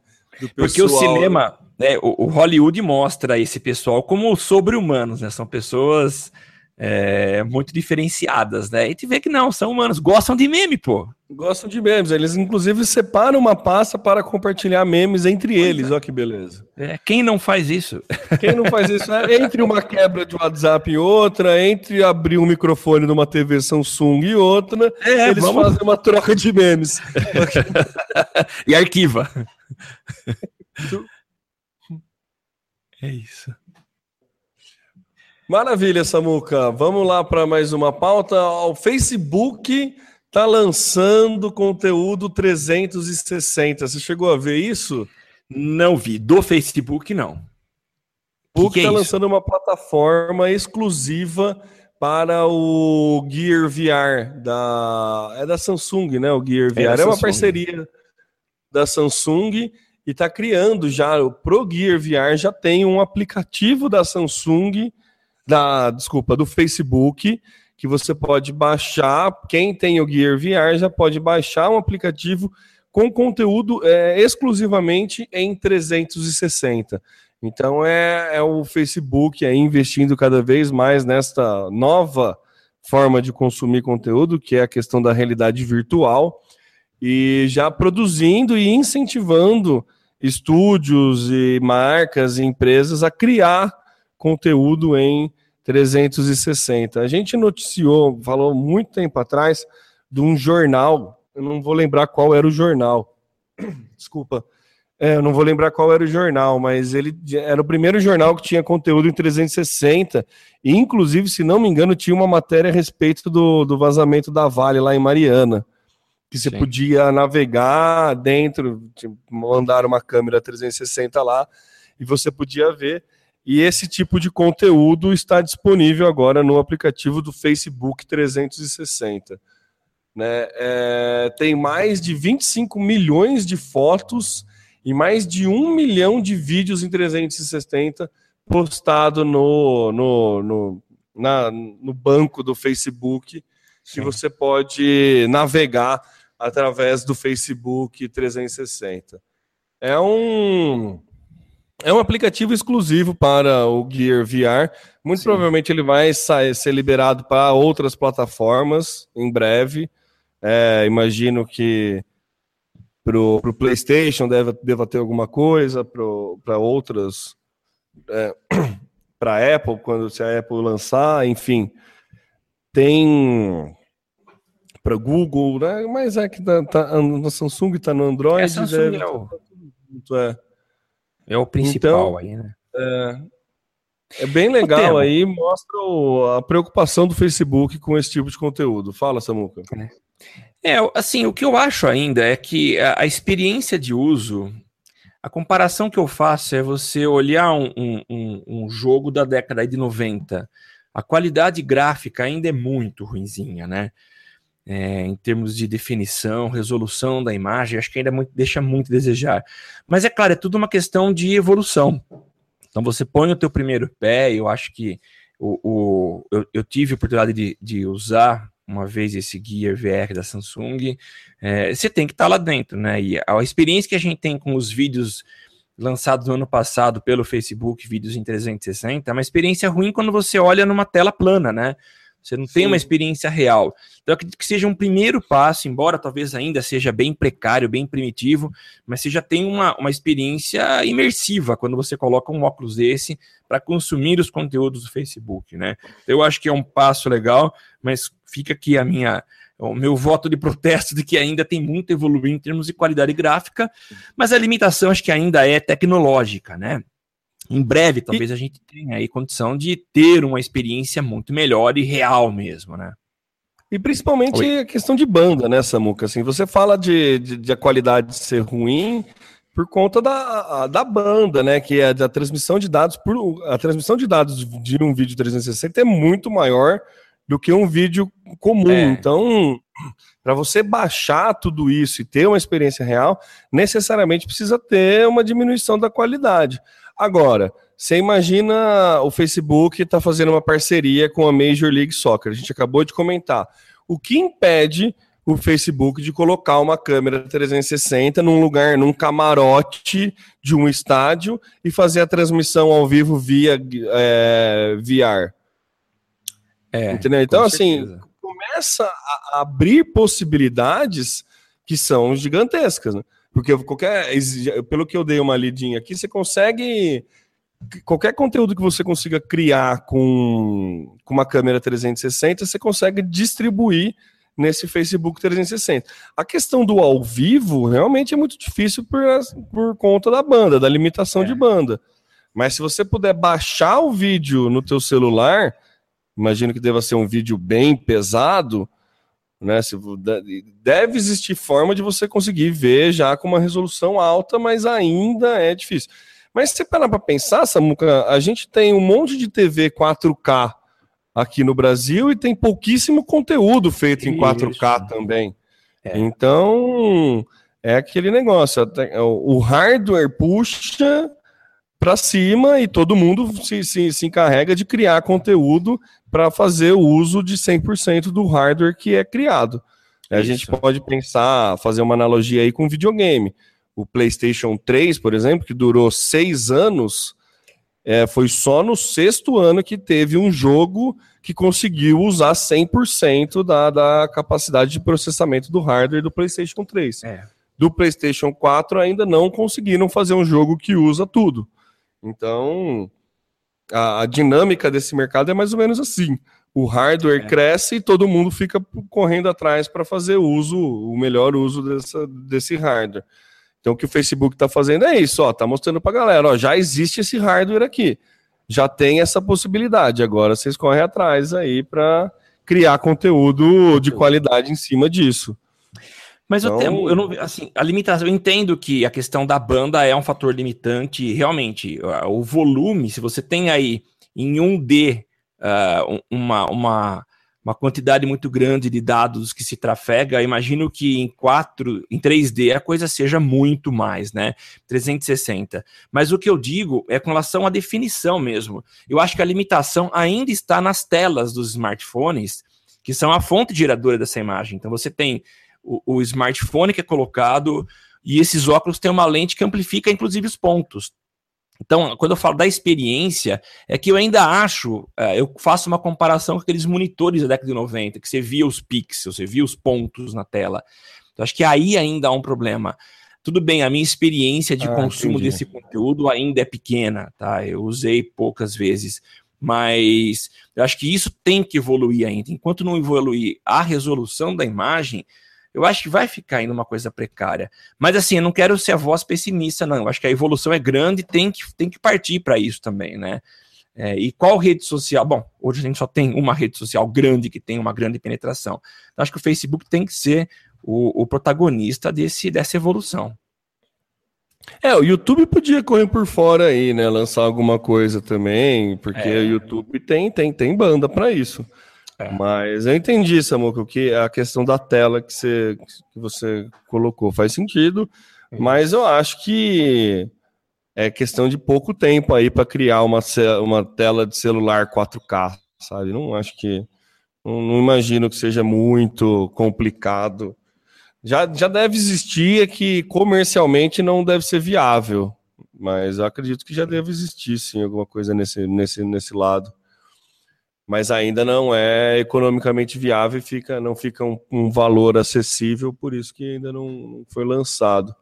Porque o cinema, né, o, o Hollywood mostra esse pessoal como sobre-humanos, né? São pessoas é, muito diferenciadas, né? E te vê que não, são humanos, gostam de meme, pô. Gostam de memes. Eles, inclusive, separam uma pasta para compartilhar memes entre pois eles. É. Olha que beleza. É, quem não faz isso? Quem não faz isso? É, entre uma quebra de WhatsApp e outra, entre abrir um microfone de uma TV Samsung e outra, é, eles vamos... fazem uma troca de memes. e arquiva. é isso. Maravilha, Samuca. Vamos lá para mais uma pauta. O Facebook está lançando conteúdo 360. Você chegou a ver isso? Não vi. Do Facebook, não. O Facebook está é lançando uma plataforma exclusiva para o Gear VR da é da Samsung, né? O Gear VR é, é uma parceria da Samsung e está criando já o Pro Gear VR já tem um aplicativo da Samsung, da desculpa, do Facebook que você pode baixar. Quem tem o Gear VR já pode baixar um aplicativo com conteúdo é, exclusivamente em 360. Então é, é o Facebook aí investindo cada vez mais nesta nova forma de consumir conteúdo, que é a questão da realidade virtual, e já produzindo e incentivando estúdios e marcas e empresas a criar conteúdo em 360. A gente noticiou, falou muito tempo atrás, de um jornal, eu não vou lembrar qual era o jornal, desculpa, é, eu não vou lembrar qual era o jornal, mas ele era o primeiro jornal que tinha conteúdo em 360, e inclusive, se não me engano, tinha uma matéria a respeito do, do vazamento da Vale lá em Mariana, que você Sim. podia navegar dentro, tipo, mandar uma câmera 360 lá, e você podia ver e esse tipo de conteúdo está disponível agora no aplicativo do Facebook 360. Né? É, tem mais de 25 milhões de fotos e mais de um milhão de vídeos em 360 postado no, no, no, na, no banco do Facebook, Sim. que você pode navegar através do Facebook 360. É um é um aplicativo exclusivo para o Gear VR. Muito Sim. provavelmente ele vai sair, ser liberado para outras plataformas em breve. É, imagino que para o PlayStation deve, deva ter alguma coisa, para outras. É, para a Apple, quando se a Apple lançar, enfim. Tem para Google, né? Mas é que tá, tá, a Samsung está no Android. É, Samsung deve... é o... É. É o principal então, aí, né? É, é bem legal aí, mostra o, a preocupação do Facebook com esse tipo de conteúdo. Fala, Samuca. É. é, assim, o que eu acho ainda é que a, a, experiência de uso, a comparação que eu faço é você olhar um, um, um jogo da década de 90. A qualidade gráfica ainda é muito ruinzinha, né? É, em termos de definição, resolução da imagem, acho que ainda muito, deixa muito a desejar. Mas é claro, é tudo uma questão de evolução. Então você põe o teu primeiro pé, eu acho que o, o eu, eu, tive a oportunidade de, de, usar uma vez esse Gear VR da Samsung, é, você tem que estar tá lá dentro, né? E a experiência que a gente tem com os vídeos lançados no ano passado pelo Facebook, vídeos em 360, é uma experiência ruim quando você olha numa tela plana, né? Você não Sim. tem uma experiência real. Então, eu acredito que seja um primeiro passo, embora talvez ainda seja bem precário, bem primitivo, mas você já tem uma, uma experiência imersiva quando você coloca um óculos desse para consumir os conteúdos do Facebook, né? Eu acho que é um passo legal, mas fica aqui a minha o meu voto de protesto de que ainda tem muito a evoluir em termos de qualidade gráfica, mas a limitação acho que ainda é tecnológica, né? Em breve, talvez e... a gente tenha aí condição de ter uma experiência muito melhor e real mesmo, né? E principalmente Oi. a questão de banda, né, Samuca? Assim, você fala de, de, de, a qualidade ser ruim por conta da, da banda, né? Que é da transmissão de dados por a transmissão de dados de um vídeo 360 é muito maior do que um vídeo comum. É. Então, para você baixar tudo isso e ter uma experiência real, necessariamente precisa ter uma diminuição da qualidade. Agora, você imagina o Facebook está fazendo uma parceria com a Major League Soccer. A gente acabou de comentar. O que impede o Facebook de colocar uma câmera 360 num lugar, num camarote de um estádio e fazer a transmissão ao vivo via é, VR? É, Entendeu? Então, assim, começa a abrir possibilidades que são gigantescas. Né? Porque qualquer. Pelo que eu dei uma lidinha aqui, você consegue. Qualquer conteúdo que você consiga criar com, com uma câmera 360, você consegue distribuir nesse Facebook 360. A questão do ao vivo realmente é muito difícil por, por conta da banda, da limitação é. de banda. Mas se você puder baixar o vídeo no teu celular, imagino que deva ser um vídeo bem pesado, né? Se, deve existir forma de você conseguir ver já com uma resolução alta, mas ainda é difícil. Mas se você parar para pensar, Samuca, a gente tem um monte de TV 4K aqui no Brasil e tem pouquíssimo conteúdo feito em 4K também. É. Então, é aquele negócio, o hardware puxa para cima e todo mundo se, se, se encarrega de criar conteúdo para fazer o uso de 100% do hardware que é criado. Isso. A gente pode pensar, fazer uma analogia aí com videogame. O PlayStation 3, por exemplo, que durou seis anos, é, foi só no sexto ano que teve um jogo que conseguiu usar 100% da, da capacidade de processamento do hardware do PlayStation 3. É. Do PlayStation 4 ainda não conseguiram fazer um jogo que usa tudo. Então, a, a, dinâmica desse mercado é mais ou menos assim. O hardware é. cresce e todo mundo fica correndo atrás para fazer uso, o melhor uso dessa, desse hardware. Então, o que o Facebook está fazendo é isso, ó, tá mostrando para a galera, ó, já existe esse hardware aqui, já tem essa possibilidade. Agora vocês correm atrás aí para criar conteúdo de qualidade em cima disso. Mas então... eu, eu não, assim, a limitação, eu entendo que a questão da banda é um fator limitante, realmente. O volume, se você tem aí em 1D uh, ah, uma, uma, uma quantidade muito grande de dados que se trafega, imagino que em 4, em 3D a coisa seja muito mais, né? 360. Mas o que eu digo é com relação à definição mesmo. Eu acho que a limitação ainda está nas telas dos smartphones, que são a fonte geradora dessa imagem. Então você tem o, o smartphone que é colocado, e esses óculos têm uma lente que amplifica, inclusive, os pontos. Então, quando eu falo da experiência, é que eu ainda acho, é, eu faço uma comparação com aqueles monitores da década de 90, que você via os pixels, você via os pontos na tela. Então, acho que aí ainda há um problema. Tudo bem, a minha experiência de ah, consumo entendi. desse conteúdo ainda é pequena, tá? Eu usei poucas vezes, mas eu acho que isso tem que evoluir ainda. Enquanto não evoluir a resolução da imagem, eu acho que vai ficar ainda uma coisa precária. Mas assim, eu não quero ser a voz pessimista, não. Eu acho que a evolução é grande e tem que, tem que partir para isso também, né? É, e qual rede social? Bom, hoje a gente só tem uma rede social grande que tem uma grande penetração. Então, acho que o Facebook tem que ser o, o protagonista desse, dessa evolução. É, o YouTube podia correr por fora aí, né? Lançar alguma coisa também, porque é. o YouTube tem, tem, tem banda para isso. É. Mas eu entendi, Samuca, que a questão da tela que você, que você colocou faz sentido, uhum. mas eu acho que é questão de pouco tempo aí para criar uma, uma tela de celular 4K, sabe? Não acho que. Não, não, imagino que seja muito complicado. Já, já deve existir, é que comercialmente não deve ser viável, mas eu acredito que já deve existir, sim, alguma coisa nesse, nesse, nesse lado mas ainda não é economicamente viável e fica, não fica um, um valor acessível, por isso que ainda não, foi lançado.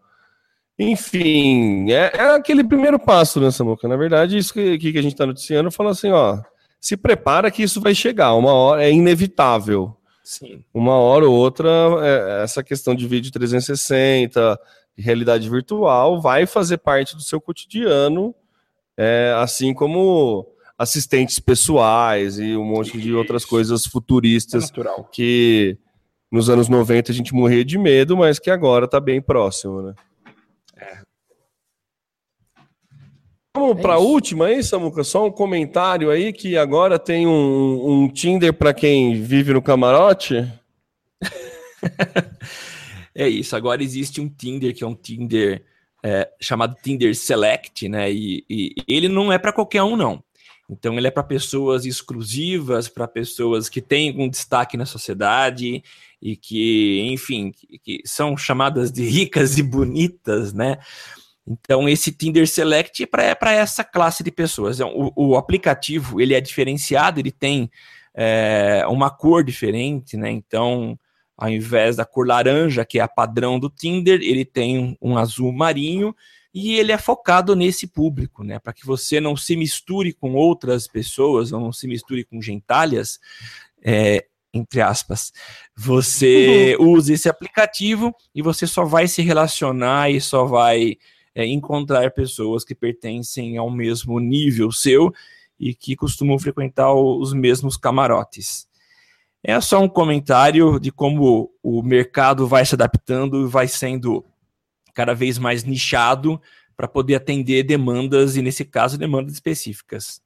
Enfim, é, é, aquele primeiro passo, né, Samuca? Na verdade, isso que, que a gente está noticiando fala assim, ó, se prepara que isso vai chegar, uma hora, é inevitável. Sim. Uma hora ou outra, é, essa questão de vídeo 360, realidade virtual, vai fazer parte do seu cotidiano, é, assim como assistentes pessoais e um monte de outras coisas futuristas é que nos anos 90 a gente morria de medo, mas que agora está bem próximo, né? É. Vamos é para a última aí, Samuca? Só um comentário aí que agora tem um, um Tinder para quem vive no camarote. é isso, agora existe um Tinder que é um Tinder é, chamado Tinder Select, né? E, e ele não é para qualquer um, não. Então, ele é para pessoas exclusivas, para pessoas que têm um destaque na sociedade e que, enfim, que, são chamadas de ricas e bonitas, né? Então, esse Tinder Select é para essa classe de pessoas. Então, o, o, aplicativo ele é diferenciado, ele tem é, uma cor diferente, né? Então, ao invés da cor laranja, que é a padrão do Tinder, ele tem um, um azul marinho e ele é focado nesse público, né? Para que você não se misture com outras pessoas, não se misture com gentalhas, é, entre aspas, você uhum. usa esse aplicativo e você só vai se relacionar e só vai é, encontrar pessoas que pertencem ao mesmo nível seu e que costumam frequentar os mesmos camarotes. É só um comentário de como o mercado vai se adaptando e vai sendo cada vez mais nichado para poder atender demandas, e nesse caso, demandas específicas.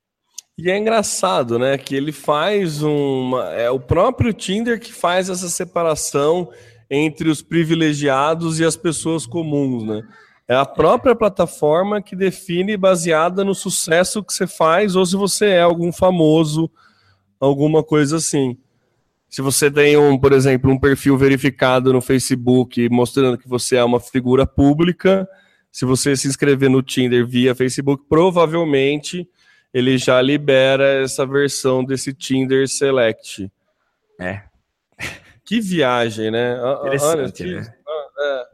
E é engraçado, né? Que ele faz uma. É o próprio Tinder que faz essa separação entre os privilegiados e as pessoas comuns, né? É a própria plataforma que define baseada no sucesso que você faz ou se você é algum famoso, alguma coisa assim. Se você tem um, por exemplo, um perfil verificado no Facebook mostrando que você é uma figura pública, se você se inscrever no Tinder via Facebook, provavelmente ele já libera essa versão desse Tinder Select. É. Que viagem, né? Interessante, Olha, né? É.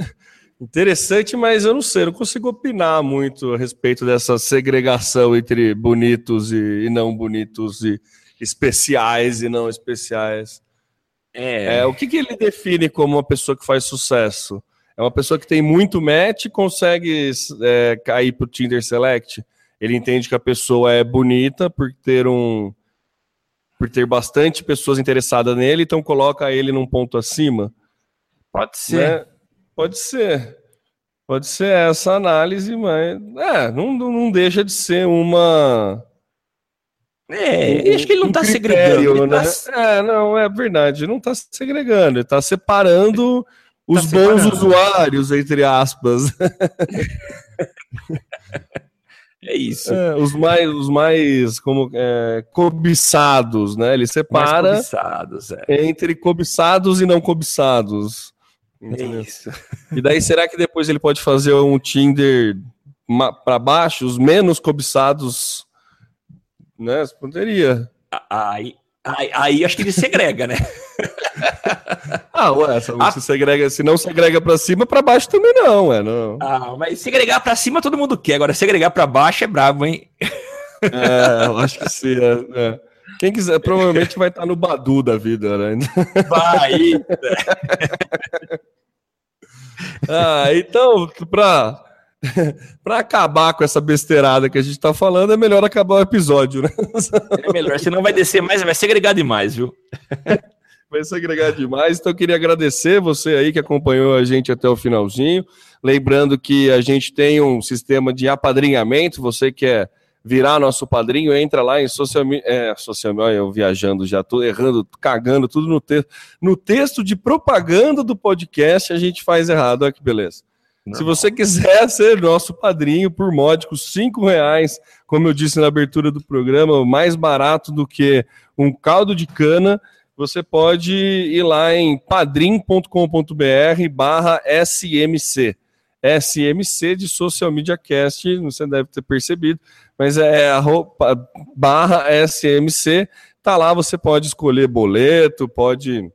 Interessante, mas eu não sei, eu não consigo opinar muito a respeito dessa segregação entre bonitos e, e não bonitos, e especiais e não especiais. É. é o que, que ele define como uma pessoa que faz sucesso? É uma pessoa que tem muito match e consegue é, cair pro Tinder Select? Ele entende que a pessoa é bonita por ter um por ter bastante pessoas interessadas nele, então coloca ele num ponto acima. Pode ser. Né? Pode ser. Pode ser essa análise, mas é, não, não deixa de ser uma. É, acho que ele não está segregando. Né? Tá... É, não, é verdade, não está segregando, ele está separando tá os separando. bons usuários, entre aspas. É isso. É, os mais, os mais como, é, cobiçados, né? Ele separa cobiçados, é. entre cobiçados e não cobiçados. É isso. E daí, será que depois ele pode fazer um Tinder para baixo, os menos cobiçados? Né? Poderia. Aí, aí, aí acho que ele segrega, né? ah, ué, se, ah. segrega, se não segrega para cima, para baixo também não, ué. Não. Ah, mas segregar para cima todo mundo quer, agora segregar para baixo é brabo, hein? É, eu acho que sim. É, é. Quem quiser, provavelmente vai estar no Badu da vida, né? Vai! ah, então, para para acabar com essa besteirada que a gente tá falando, é melhor acabar o episódio, né? É melhor, senão vai descer mais, vai segregar demais, viu? Vai segregar demais. Então, eu queria agradecer você aí que acompanhou a gente até o finalzinho. Lembrando que a gente tem um sistema de apadrinhamento. Você que é virar nosso padrinho, entra lá em social media. É, social media, eu viajando já, tô errando, cagando tudo no texto. No texto de propaganda do podcast, a gente faz errado. Olha que beleza. Se você quiser ser nosso padrinho por módicos cinco reais, como eu disse na abertura do programa, mais barato do que um caldo de cana, você pode ir lá em padrim.com.br barra SMC. SMC de Social Media Cast, você deve ter percebido, mas é arroba, barra SMC, tá lá, você pode escolher boleto, pode.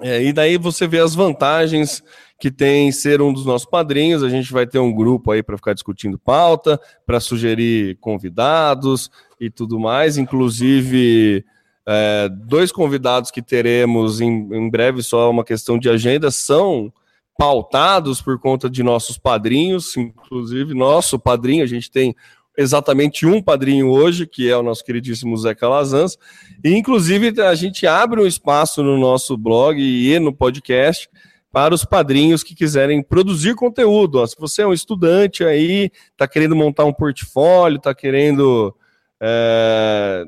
É, e daí você vê as vantagens que tem ser um dos nossos padrinhos. A gente vai ter um grupo aí para ficar discutindo pauta, para sugerir convidados e tudo mais, inclusive. É, dois convidados que teremos em, em breve, só uma questão de agenda, são pautados por conta de nossos padrinhos, inclusive nosso padrinho, a gente tem exatamente um padrinho hoje, que é o nosso queridíssimo Zé Calazans, e inclusive a gente abre um espaço no nosso blog e no podcast para os padrinhos que quiserem produzir conteúdo. Se você é um estudante aí, está querendo montar um portfólio, está querendo é,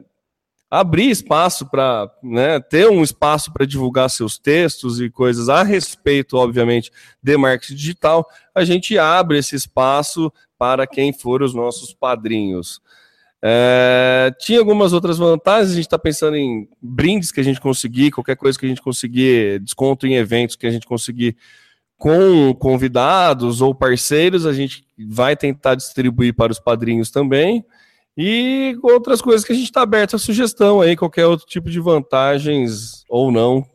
abrir espaço para né, ter um espaço para divulgar seus textos e coisas a respeito, obviamente, de marketing digital, a gente abre esse espaço para quem for os nossos padrinhos. É, tinha algumas outras vantagens, a gente está pensando em brindes que a gente conseguir, qualquer coisa que a gente conseguir, desconto em eventos que a gente conseguir com convidados ou parceiros, a gente vai tentar distribuir para os padrinhos também. E outras coisas que a gente está aberto a sugestão aí, qualquer outro tipo de vantagens ou não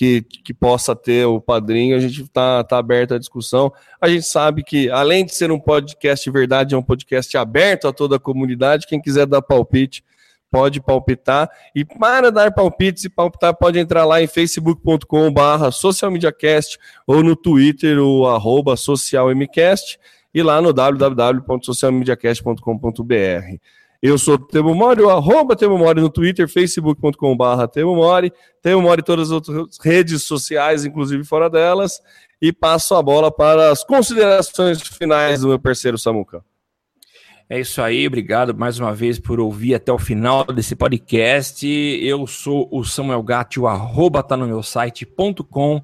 que, que possa ter o padrinho, a gente está tá aberto à discussão. A gente sabe que, além de ser um podcast verdade, é um podcast aberto a toda a comunidade. Quem quiser dar palpite, pode palpitar. E para dar palpites e palpitar, pode entrar lá em facebook.com/barra socialmediacast ou no Twitter, o arroba socialmcast, e lá no www.socialmediacast.com.br. Eu sou Temo Mori, o arroba Temo Mori no Twitter, facebook.com.br Temo Mori, Temo Mori em todas as outras redes sociais, inclusive fora delas, e passo a bola para as considerações finais do meu parceiro Samuca. É isso aí, obrigado mais uma vez por ouvir até o final desse podcast. Eu sou o Samuel Gatti, o arroba tá no meu site.com. O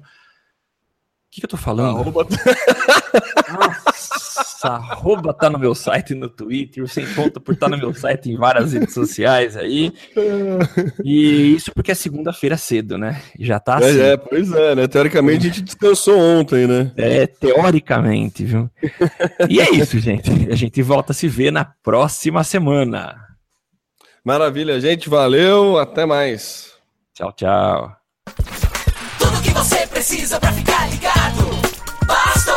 que, que eu tô falando? Arroba... Nossa, arroba tá no meu site no Twitter, sem conta por estar tá no meu site em várias redes sociais aí. E isso porque é segunda-feira cedo, né? Já tá assim. É, é, pois é, né? Teoricamente a gente descansou ontem, né? É, teoricamente, viu? E é isso, gente. A gente volta a se ver na próxima semana. Maravilha, gente. Valeu. Até mais. Tchau, tchau. Tudo que você precisa para ficar ligado. Basta